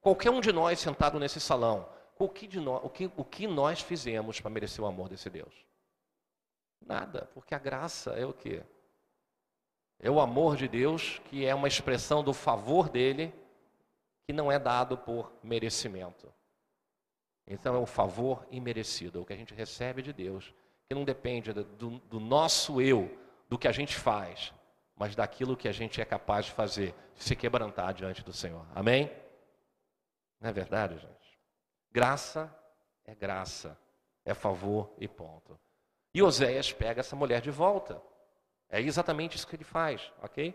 qualquer um de nós sentado nesse salão, o que, de nós, o que, o que nós fizemos para merecer o amor desse Deus? Nada, porque a graça é o quê? É o amor de Deus, que é uma expressão do favor dele, que não é dado por merecimento. Então é o favor imerecido, é o que a gente recebe de Deus, que não depende do, do nosso eu, do que a gente faz, mas daquilo que a gente é capaz de fazer, de se quebrantar diante do Senhor. Amém? Não é verdade, gente? Graça é graça, é favor e ponto. E Oséias pega essa mulher de volta. É exatamente isso que ele faz, ok?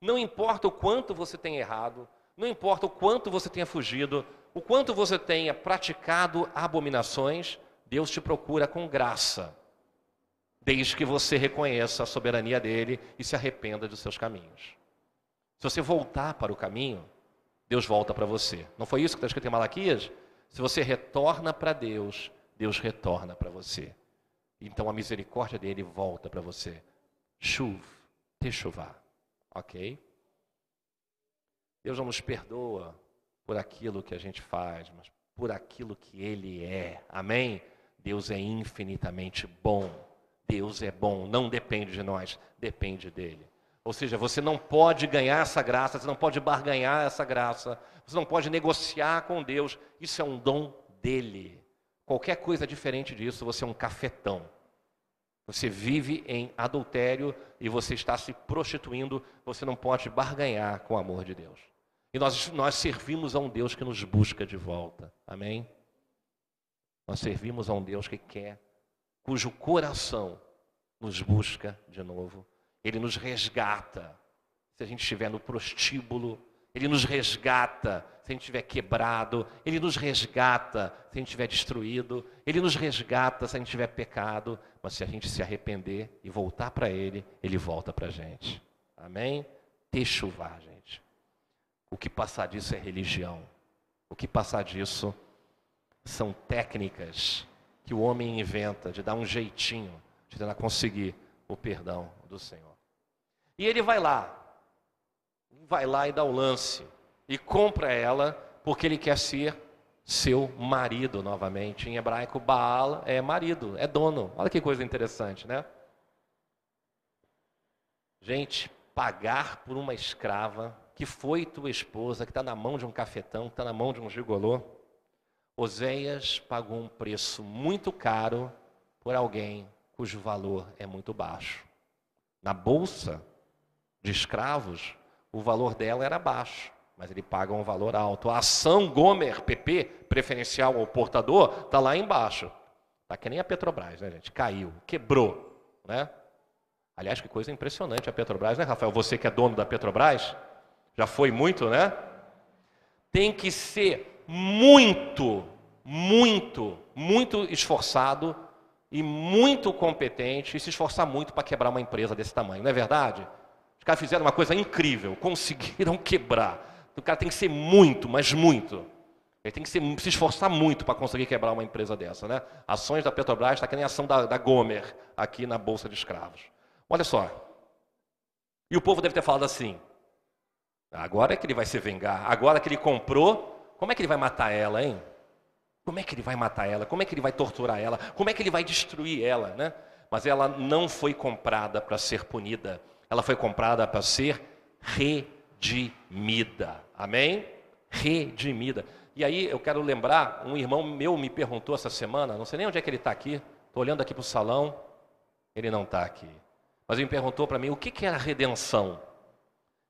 Não importa o quanto você tenha errado, não importa o quanto você tenha fugido, o quanto você tenha praticado abominações, Deus te procura com graça desde que você reconheça a soberania dele e se arrependa dos seus caminhos. Se você voltar para o caminho, Deus volta para você. Não foi isso que está escrito em Malaquias? Se você retorna para Deus, Deus retorna para você. Então a misericórdia dele volta para você. Chuv, techuvá. Ok? Deus não nos perdoa por aquilo que a gente faz, mas por aquilo que ele é. Amém? Deus é infinitamente bom. Deus é bom, não depende de nós, depende dele. Ou seja, você não pode ganhar essa graça, você não pode barganhar essa graça, você não pode negociar com Deus, isso é um dom dele. Qualquer coisa diferente disso, você é um cafetão. Você vive em adultério e você está se prostituindo, você não pode barganhar com o amor de Deus. E nós, nós servimos a um Deus que nos busca de volta. Amém? Nós servimos a um Deus que quer cujo coração nos busca de novo. Ele nos resgata. Se a gente estiver no prostíbulo, ele nos resgata se a gente estiver quebrado, Ele nos resgata se a gente estiver destruído, Ele nos resgata se a gente tiver pecado, mas se a gente se arrepender e voltar para Ele, Ele volta para a gente. Amém? Techuvá, gente. O que passar disso é religião. O que passar disso são técnicas que o homem inventa de dar um jeitinho, de tentar conseguir o perdão do Senhor. E ele vai lá, vai lá e dá o lance e compra ela porque ele quer ser seu marido novamente. Em hebraico, Baal é marido, é dono. Olha que coisa interessante, né? Gente, pagar por uma escrava que foi tua esposa, que está na mão de um cafetão, que está na mão de um gigolô. Oséias pagou um preço muito caro por alguém cujo valor é muito baixo. Na bolsa de escravos, o valor dela era baixo, mas ele paga um valor alto. A ação Gomer PP, preferencial ao portador, está lá embaixo. Está que nem a Petrobras, né, gente? Caiu, quebrou, né? Aliás, que coisa impressionante a Petrobras, né, Rafael? Você que é dono da Petrobras, já foi muito, né? Tem que ser muito, muito, muito esforçado e muito competente e se esforçar muito para quebrar uma empresa desse tamanho, não é verdade? Os caras fizeram uma coisa incrível, conseguiram quebrar. O cara tem que ser muito, mas muito. Ele tem que ser, se esforçar muito para conseguir quebrar uma empresa dessa. Né? Ações da Petrobras está que nem ação da, da Gomer aqui na Bolsa de Escravos. Olha só. E o povo deve ter falado assim: agora é que ele vai se vingar, agora que ele comprou, como é que ele vai matar ela, hein? Como é que ele vai matar ela? Como é que ele vai torturar ela? Como é que ele vai destruir ela, né? Mas ela não foi comprada para ser punida ela foi comprada para ser redimida. Amém? Redimida. E aí eu quero lembrar, um irmão meu me perguntou essa semana, não sei nem onde é que ele está aqui, estou olhando aqui para o salão, ele não está aqui. Mas ele me perguntou para mim o que, que era redenção.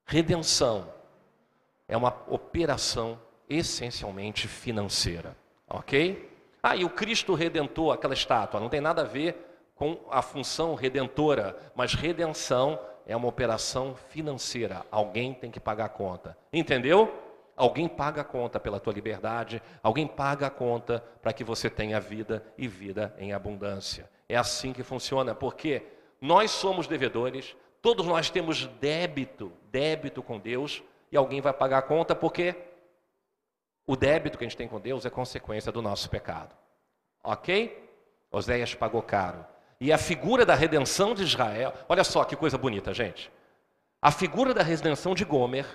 Redenção é uma operação essencialmente financeira, ok? Ah, e o Cristo Redentor, aquela estátua, não tem nada a ver com a função redentora, mas redenção é uma operação financeira. Alguém tem que pagar a conta. Entendeu? Alguém paga a conta pela tua liberdade, alguém paga a conta para que você tenha vida e vida em abundância. É assim que funciona, porque nós somos devedores, todos nós temos débito, débito com Deus, e alguém vai pagar a conta porque o débito que a gente tem com Deus é consequência do nosso pecado. Ok? Oséias pagou caro. E a figura da redenção de Israel, olha só que coisa bonita, gente. A figura da redenção de Gomer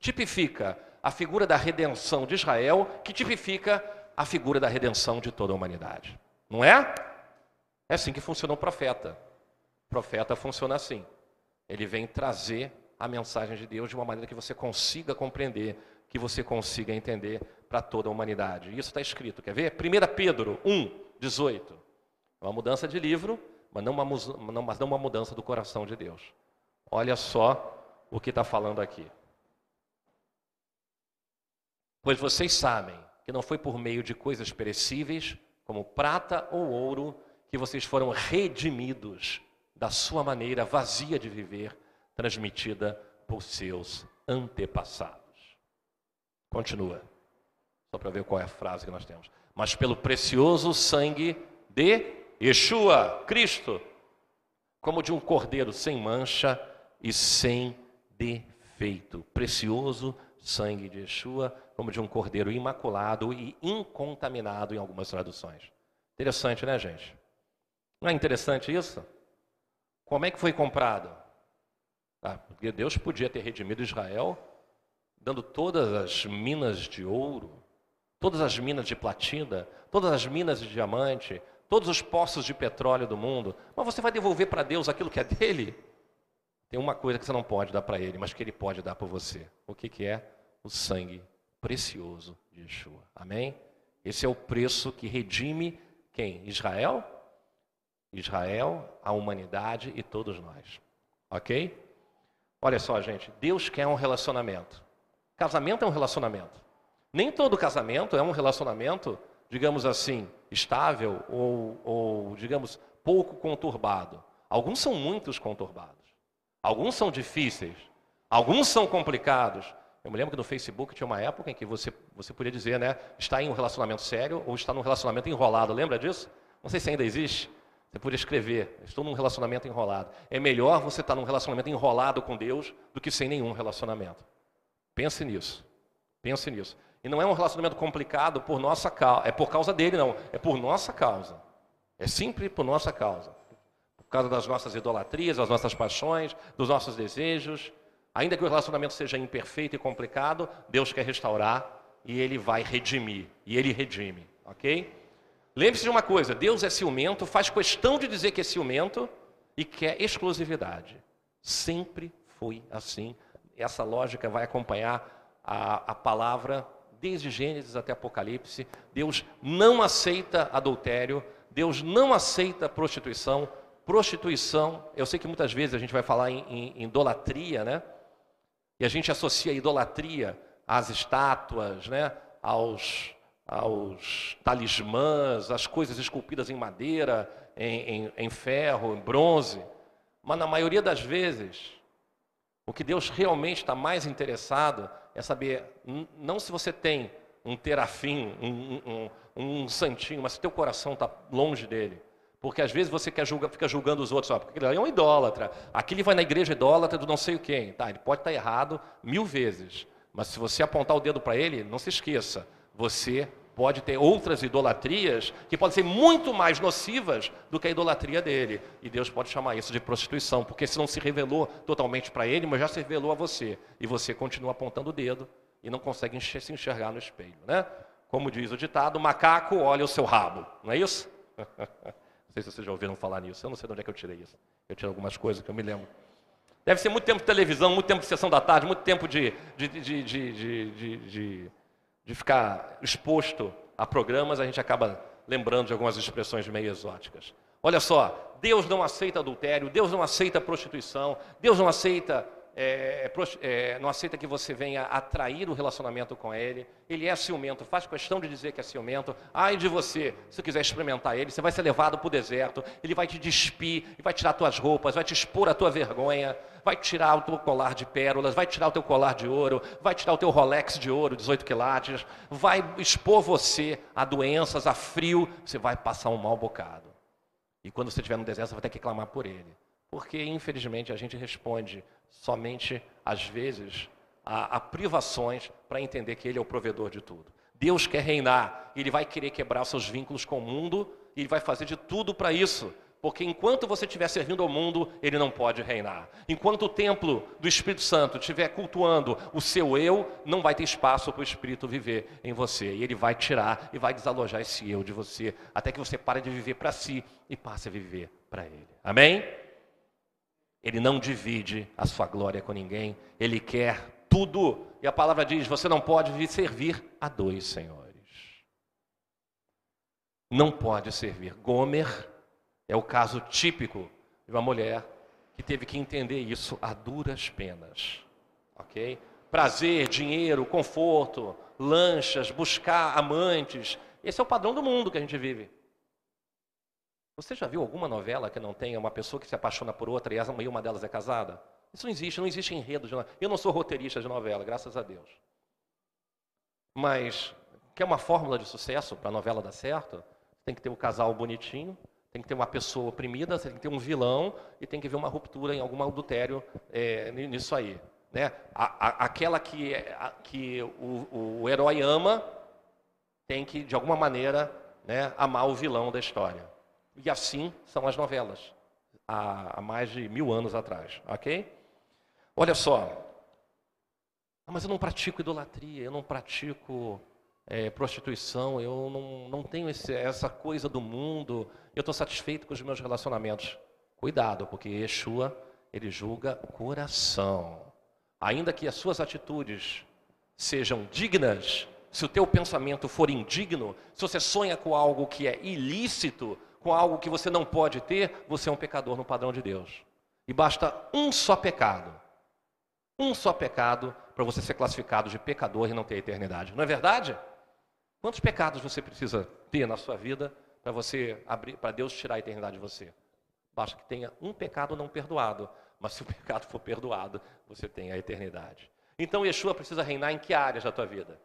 tipifica a figura da redenção de Israel, que tipifica a figura da redenção de toda a humanidade. Não é? É assim que funciona o profeta. O profeta funciona assim. Ele vem trazer a mensagem de Deus de uma maneira que você consiga compreender, que você consiga entender para toda a humanidade. Isso está escrito, quer ver? 1 Pedro 1, 18. É uma mudança de livro, mas não uma, mas não uma mudança do coração de Deus. Olha só o que está falando aqui. Pois vocês sabem que não foi por meio de coisas perecíveis, como prata ou ouro, que vocês foram redimidos da sua maneira vazia de viver, transmitida por seus antepassados. Continua, só para ver qual é a frase que nós temos. Mas pelo precioso sangue de Yeshua, Cristo, como de um cordeiro sem mancha e sem defeito. Precioso sangue de Yeshua, como de um cordeiro imaculado e incontaminado em algumas traduções. Interessante, né, gente? Não é interessante isso? Como é que foi comprado? Ah, porque Deus podia ter redimido Israel dando todas as minas de ouro, todas as minas de platina, todas as minas de diamante, todos os poços de petróleo do mundo, mas você vai devolver para Deus aquilo que é dele? Tem uma coisa que você não pode dar para ele, mas que ele pode dar para você. O que, que é? O sangue precioso de Yeshua. Amém? Esse é o preço que redime quem? Israel? Israel, a humanidade e todos nós. Ok? Olha só, gente, Deus quer um relacionamento. Casamento é um relacionamento. Nem todo casamento é um relacionamento digamos assim, estável ou, ou, digamos, pouco conturbado. Alguns são muitos conturbados. Alguns são difíceis. Alguns são complicados. Eu me lembro que no Facebook tinha uma época em que você, você podia dizer, né, está em um relacionamento sério ou está num relacionamento enrolado. Lembra disso? Não sei se ainda existe. Você podia escrever, estou num relacionamento enrolado. É melhor você estar num relacionamento enrolado com Deus do que sem nenhum relacionamento. Pense nisso. Pense nisso. E não é um relacionamento complicado por nossa causa, é por causa dele, não. É por nossa causa. É sempre por nossa causa. Por causa das nossas idolatrias, das nossas paixões, dos nossos desejos. Ainda que o relacionamento seja imperfeito e complicado, Deus quer restaurar e Ele vai redimir. E Ele redime, ok? Lembre-se de uma coisa: Deus é ciumento, faz questão de dizer que é ciumento e quer exclusividade. Sempre foi assim. Essa lógica vai acompanhar a, a palavra desde Gênesis até Apocalipse. Deus não aceita adultério, Deus não aceita prostituição. Prostituição, eu sei que muitas vezes a gente vai falar em, em, em idolatria, né? E a gente associa a idolatria às estátuas, né? aos, aos talismãs, às coisas esculpidas em madeira, em, em, em ferro, em bronze. Mas na maioria das vezes, o que Deus realmente está mais interessado é saber, não se você tem um terafim, um, um, um, santinho, mas se teu coração está longe dele. Porque às vezes você quer julga, fica julgando os outros, ó, porque ele é um idólatra. Aqui ele vai na igreja idólatra do não sei o quem. Tá, ele pode estar tá errado mil vezes. Mas se você apontar o dedo para ele, não se esqueça. Você pode ter outras idolatrias que podem ser muito mais nocivas do que a idolatria dele. E Deus pode chamar isso de prostituição, porque se não se revelou totalmente para ele, mas já se revelou a você. E você continua apontando o dedo e não consegue se enxergar no espelho. Né? Como diz o ditado, macaco olha o seu rabo. Não é isso? não sei se vocês já ouviram falar nisso. Eu não sei de onde é que eu tirei isso. Eu tirei algumas coisas que eu me lembro. Deve ser muito tempo de televisão, muito tempo de sessão da tarde, muito tempo de, de, de, de, de ficar exposto a programas, a gente acaba lembrando de algumas expressões meio exóticas. Olha só, Deus não aceita adultério, Deus não aceita prostituição, Deus não aceita é, é, não aceita que você venha atrair o relacionamento com ele. Ele é ciumento, faz questão de dizer que é ciumento. Ai de você, se quiser experimentar ele, você vai ser levado para o deserto, ele vai te despir, vai tirar tuas roupas, vai te expor a tua vergonha, vai tirar o teu colar de pérolas, vai tirar o teu colar de ouro, vai tirar o teu Rolex de ouro, 18 quilates, vai expor você a doenças, a frio, você vai passar um mau bocado. E quando você estiver no deserto, você vai ter que clamar por ele. Porque, infelizmente, a gente responde somente, às vezes, a, a privações para entender que Ele é o provedor de tudo. Deus quer reinar, Ele vai querer quebrar seus vínculos com o mundo e Ele vai fazer de tudo para isso. Porque enquanto você estiver servindo ao mundo, ele não pode reinar. Enquanto o templo do Espírito Santo estiver cultuando o seu eu, não vai ter espaço para o Espírito viver em você. E ele vai tirar e vai desalojar esse eu de você, até que você pare de viver para si e passe a viver para ele. Amém? Ele não divide a sua glória com ninguém, ele quer tudo. E a palavra diz: você não pode servir a dois senhores. Não pode servir. Gomer é o caso típico de uma mulher que teve que entender isso a duras penas. Ok? Prazer, dinheiro, conforto, lanchas, buscar amantes. Esse é o padrão do mundo que a gente vive. Você já viu alguma novela que não tenha uma pessoa que se apaixona por outra e uma delas é casada? Isso não existe, não existe enredo de novela. Eu não sou roteirista de novela, graças a Deus. Mas, quer uma fórmula de sucesso para a novela dar certo? Tem que ter um casal bonitinho, tem que ter uma pessoa oprimida, tem que ter um vilão e tem que haver uma ruptura em algum adultério é, nisso aí. Né? A, a, aquela que, a, que o, o herói ama tem que, de alguma maneira, né, amar o vilão da história. E assim são as novelas, há, há mais de mil anos atrás, ok? Olha só, ah, mas eu não pratico idolatria, eu não pratico é, prostituição, eu não, não tenho esse, essa coisa do mundo, eu estou satisfeito com os meus relacionamentos. Cuidado, porque Yeshua, ele julga coração. Ainda que as suas atitudes sejam dignas, se o teu pensamento for indigno, se você sonha com algo que é ilícito, com algo que você não pode ter, você é um pecador no padrão de Deus. E basta um só pecado, um só pecado, para você ser classificado de pecador e não ter eternidade. Não é verdade? Quantos pecados você precisa ter na sua vida para você abrir, para Deus tirar a eternidade de você? Basta que tenha um pecado não perdoado, mas se o pecado for perdoado, você tem a eternidade. Então Yeshua precisa reinar em que áreas da tua vida?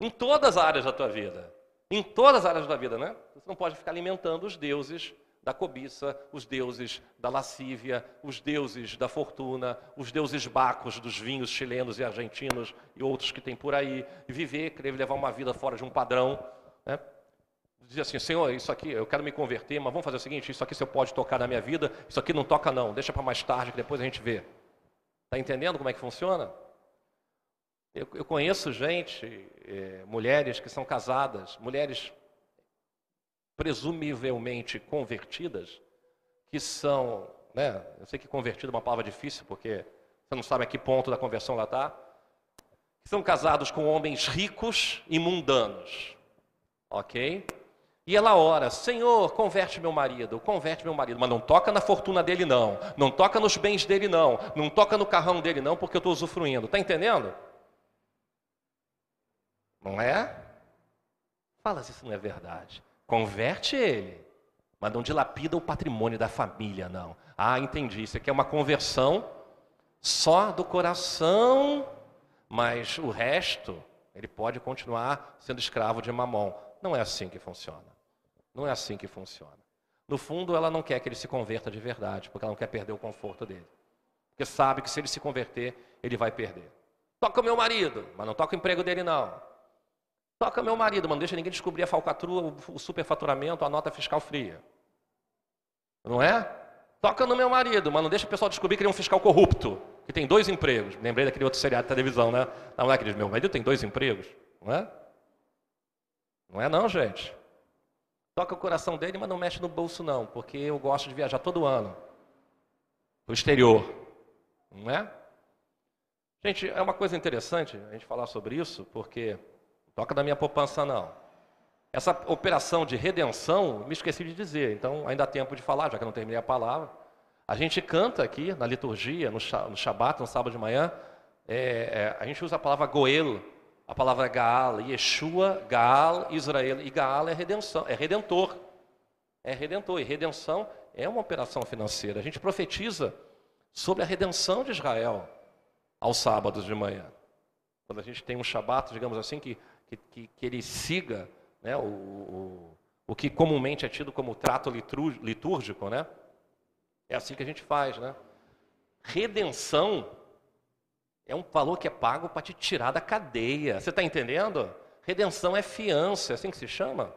Em todas as áreas da tua vida. Em todas as áreas da vida, né? Você não pode ficar alimentando os deuses da cobiça, os deuses da lascívia, os deuses da fortuna, os deuses bacos dos vinhos chilenos e argentinos e outros que tem por aí, e viver, querer levar uma vida fora de um padrão. Né? Dizer assim, Senhor, isso aqui, eu quero me converter, mas vamos fazer o seguinte, isso aqui você pode tocar na minha vida, isso aqui não toca não, deixa para mais tarde, que depois a gente vê. Está entendendo como é que funciona? Eu, eu conheço gente, é, mulheres que são casadas, mulheres presumivelmente convertidas, que são, né, eu sei que convertido é uma palavra difícil, porque você não sabe a que ponto da conversão ela está, que são casados com homens ricos e mundanos, ok? E ela ora, Senhor, converte meu marido, converte meu marido, mas não toca na fortuna dele não, não toca nos bens dele não, não toca no carrão dele não, porque eu estou usufruindo, está entendendo? Não é? Fala se isso não é verdade. Converte ele, mas não dilapida o patrimônio da família, não. Ah, entendi. Isso aqui é uma conversão só do coração, mas o resto, ele pode continuar sendo escravo de mamão. Não é assim que funciona. Não é assim que funciona. No fundo, ela não quer que ele se converta de verdade, porque ela não quer perder o conforto dele. Porque sabe que se ele se converter, ele vai perder. Toca o meu marido, mas não toca o emprego dele, não. Toca meu marido, mano, deixa ninguém descobrir a falcatrua, o superfaturamento, a nota fiscal fria. Não é? Toca no meu marido, mas não deixa o pessoal descobrir que ele é um fiscal corrupto, que tem dois empregos. Lembrei daquele outro seriado de televisão, né? Não é que diz, meu marido tem dois empregos, não é? Não é não, gente. Toca o coração dele, mas não mexe no bolso não, porque eu gosto de viajar todo ano. No exterior, não é? Gente, é uma coisa interessante a gente falar sobre isso, porque Toca da minha poupança, não. Essa operação de redenção, me esqueci de dizer, então ainda há tempo de falar, já que eu não terminei a palavra. A gente canta aqui na liturgia, no, Shabat, no sábado de manhã, é, é, a gente usa a palavra Goel, a palavra Gaal, Yeshua, Gaal, Israel. E Gaal é redenção, é redentor. É redentor. E redenção é uma operação financeira. A gente profetiza sobre a redenção de Israel aos sábados de manhã. Quando a gente tem um Shabat, digamos assim, que que, que, que ele siga né, o, o, o que comumente é tido como trato litúrgico, né? É assim que a gente faz, né? Redenção é um valor que é pago para te tirar da cadeia. Você está entendendo? Redenção é fiança, é assim que se chama?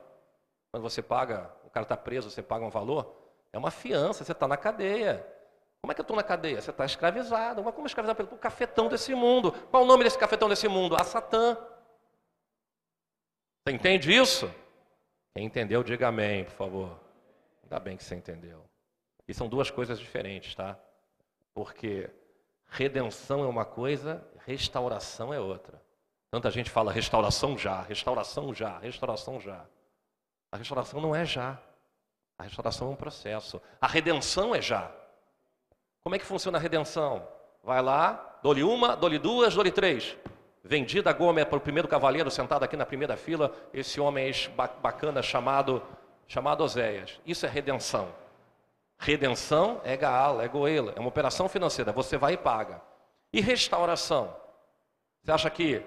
Quando você paga, o cara está preso, você paga um valor, é uma fiança, você está na cadeia. Como é que eu estou na cadeia? Você está escravizado. Mas como escravizado pelo cafetão desse mundo? Qual o nome desse cafetão desse mundo? A Satã. Você entende isso? Quem entendeu, diga amém, por favor. Ainda bem que você entendeu. E são duas coisas diferentes, tá? Porque redenção é uma coisa, restauração é outra. Tanta gente fala restauração já, restauração já, restauração já. A restauração não é já. A restauração é um processo. A redenção é já. Como é que funciona a redenção? Vai lá, dou-lhe uma, dou-lhe duas, dou-lhe três. Vendida a Gomer para o primeiro cavaleiro sentado aqui na primeira fila, esse homem bacana chamado, chamado Oséias. Isso é redenção. Redenção é Gaal, é Goela, é uma operação financeira. Você vai e paga. E restauração? Você acha que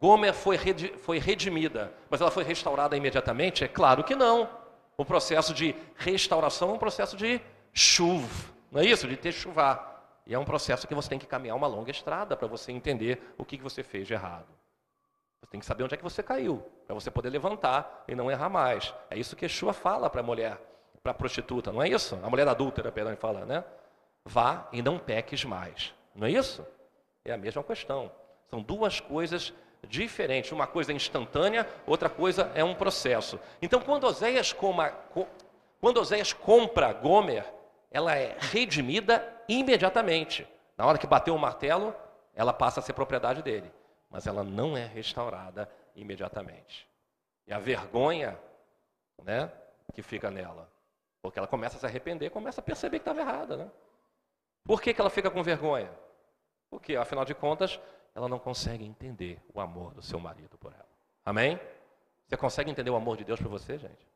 Gomer foi, foi redimida, mas ela foi restaurada imediatamente? É claro que não. O processo de restauração é um processo de chuva, não é isso? De ter chuvar. E é um processo que você tem que caminhar uma longa estrada para você entender o que você fez de errado. Você tem que saber onde é que você caiu, para você poder levantar e não errar mais. É isso que Yeshua fala para a mulher, para a prostituta, não é isso? A mulher adúltera, perdão, fala, né? Vá e não peques mais. Não é isso? É a mesma questão. São duas coisas diferentes. Uma coisa é instantânea, outra coisa é um processo. Então, quando quando Oséias compra Gomer, ela é redimida imediatamente. Na hora que bateu o martelo, ela passa a ser propriedade dele. Mas ela não é restaurada imediatamente. E a vergonha né, que fica nela. Porque ela começa a se arrepender, começa a perceber que estava errada. Né? Por que, que ela fica com vergonha? Porque, afinal de contas, ela não consegue entender o amor do seu marido por ela. Amém? Você consegue entender o amor de Deus por você, gente?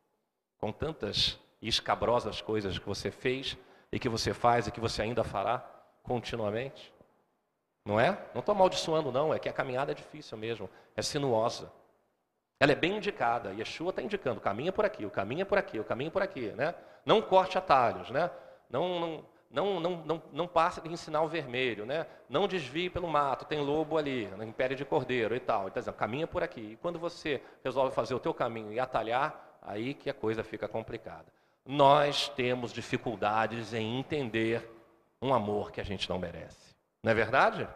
Com tantas escabrosas coisas que você fez e que você faz e que você ainda fará continuamente? Não é? Não estou amaldiçoando, não. É que a caminhada é difícil mesmo. É sinuosa. Ela é bem indicada. Yeshua está indicando, é por aqui, o caminho é por aqui, o caminho é por aqui. Né? Não corte atalhos. Né? Não, não, não, não, não, não passe em sinal vermelho. Né? Não desvie pelo mato, tem lobo ali, no império de cordeiro e tal. Então, caminha por aqui. E quando você resolve fazer o teu caminho e atalhar, aí que a coisa fica complicada. Nós temos dificuldades em entender um amor que a gente não merece. Não é verdade?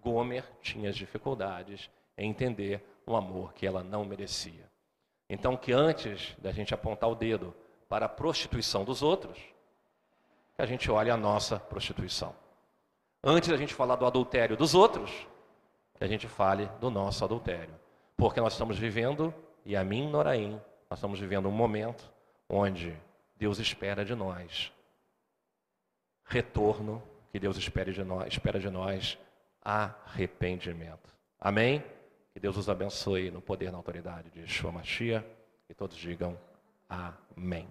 Gomer tinha dificuldades em entender um amor que ela não merecia. Então, que antes da gente apontar o dedo para a prostituição dos outros, que a gente olhe a nossa prostituição. Antes da gente falar do adultério dos outros, que a gente fale do nosso adultério. Porque nós estamos vivendo, e a mim, Noraim, nós estamos vivendo um momento onde Deus espera de nós retorno, que Deus espera de nós, espera de nós arrependimento. Amém? Que Deus os abençoe no poder e na autoridade de Yeshua Mashiach. E todos digam amém.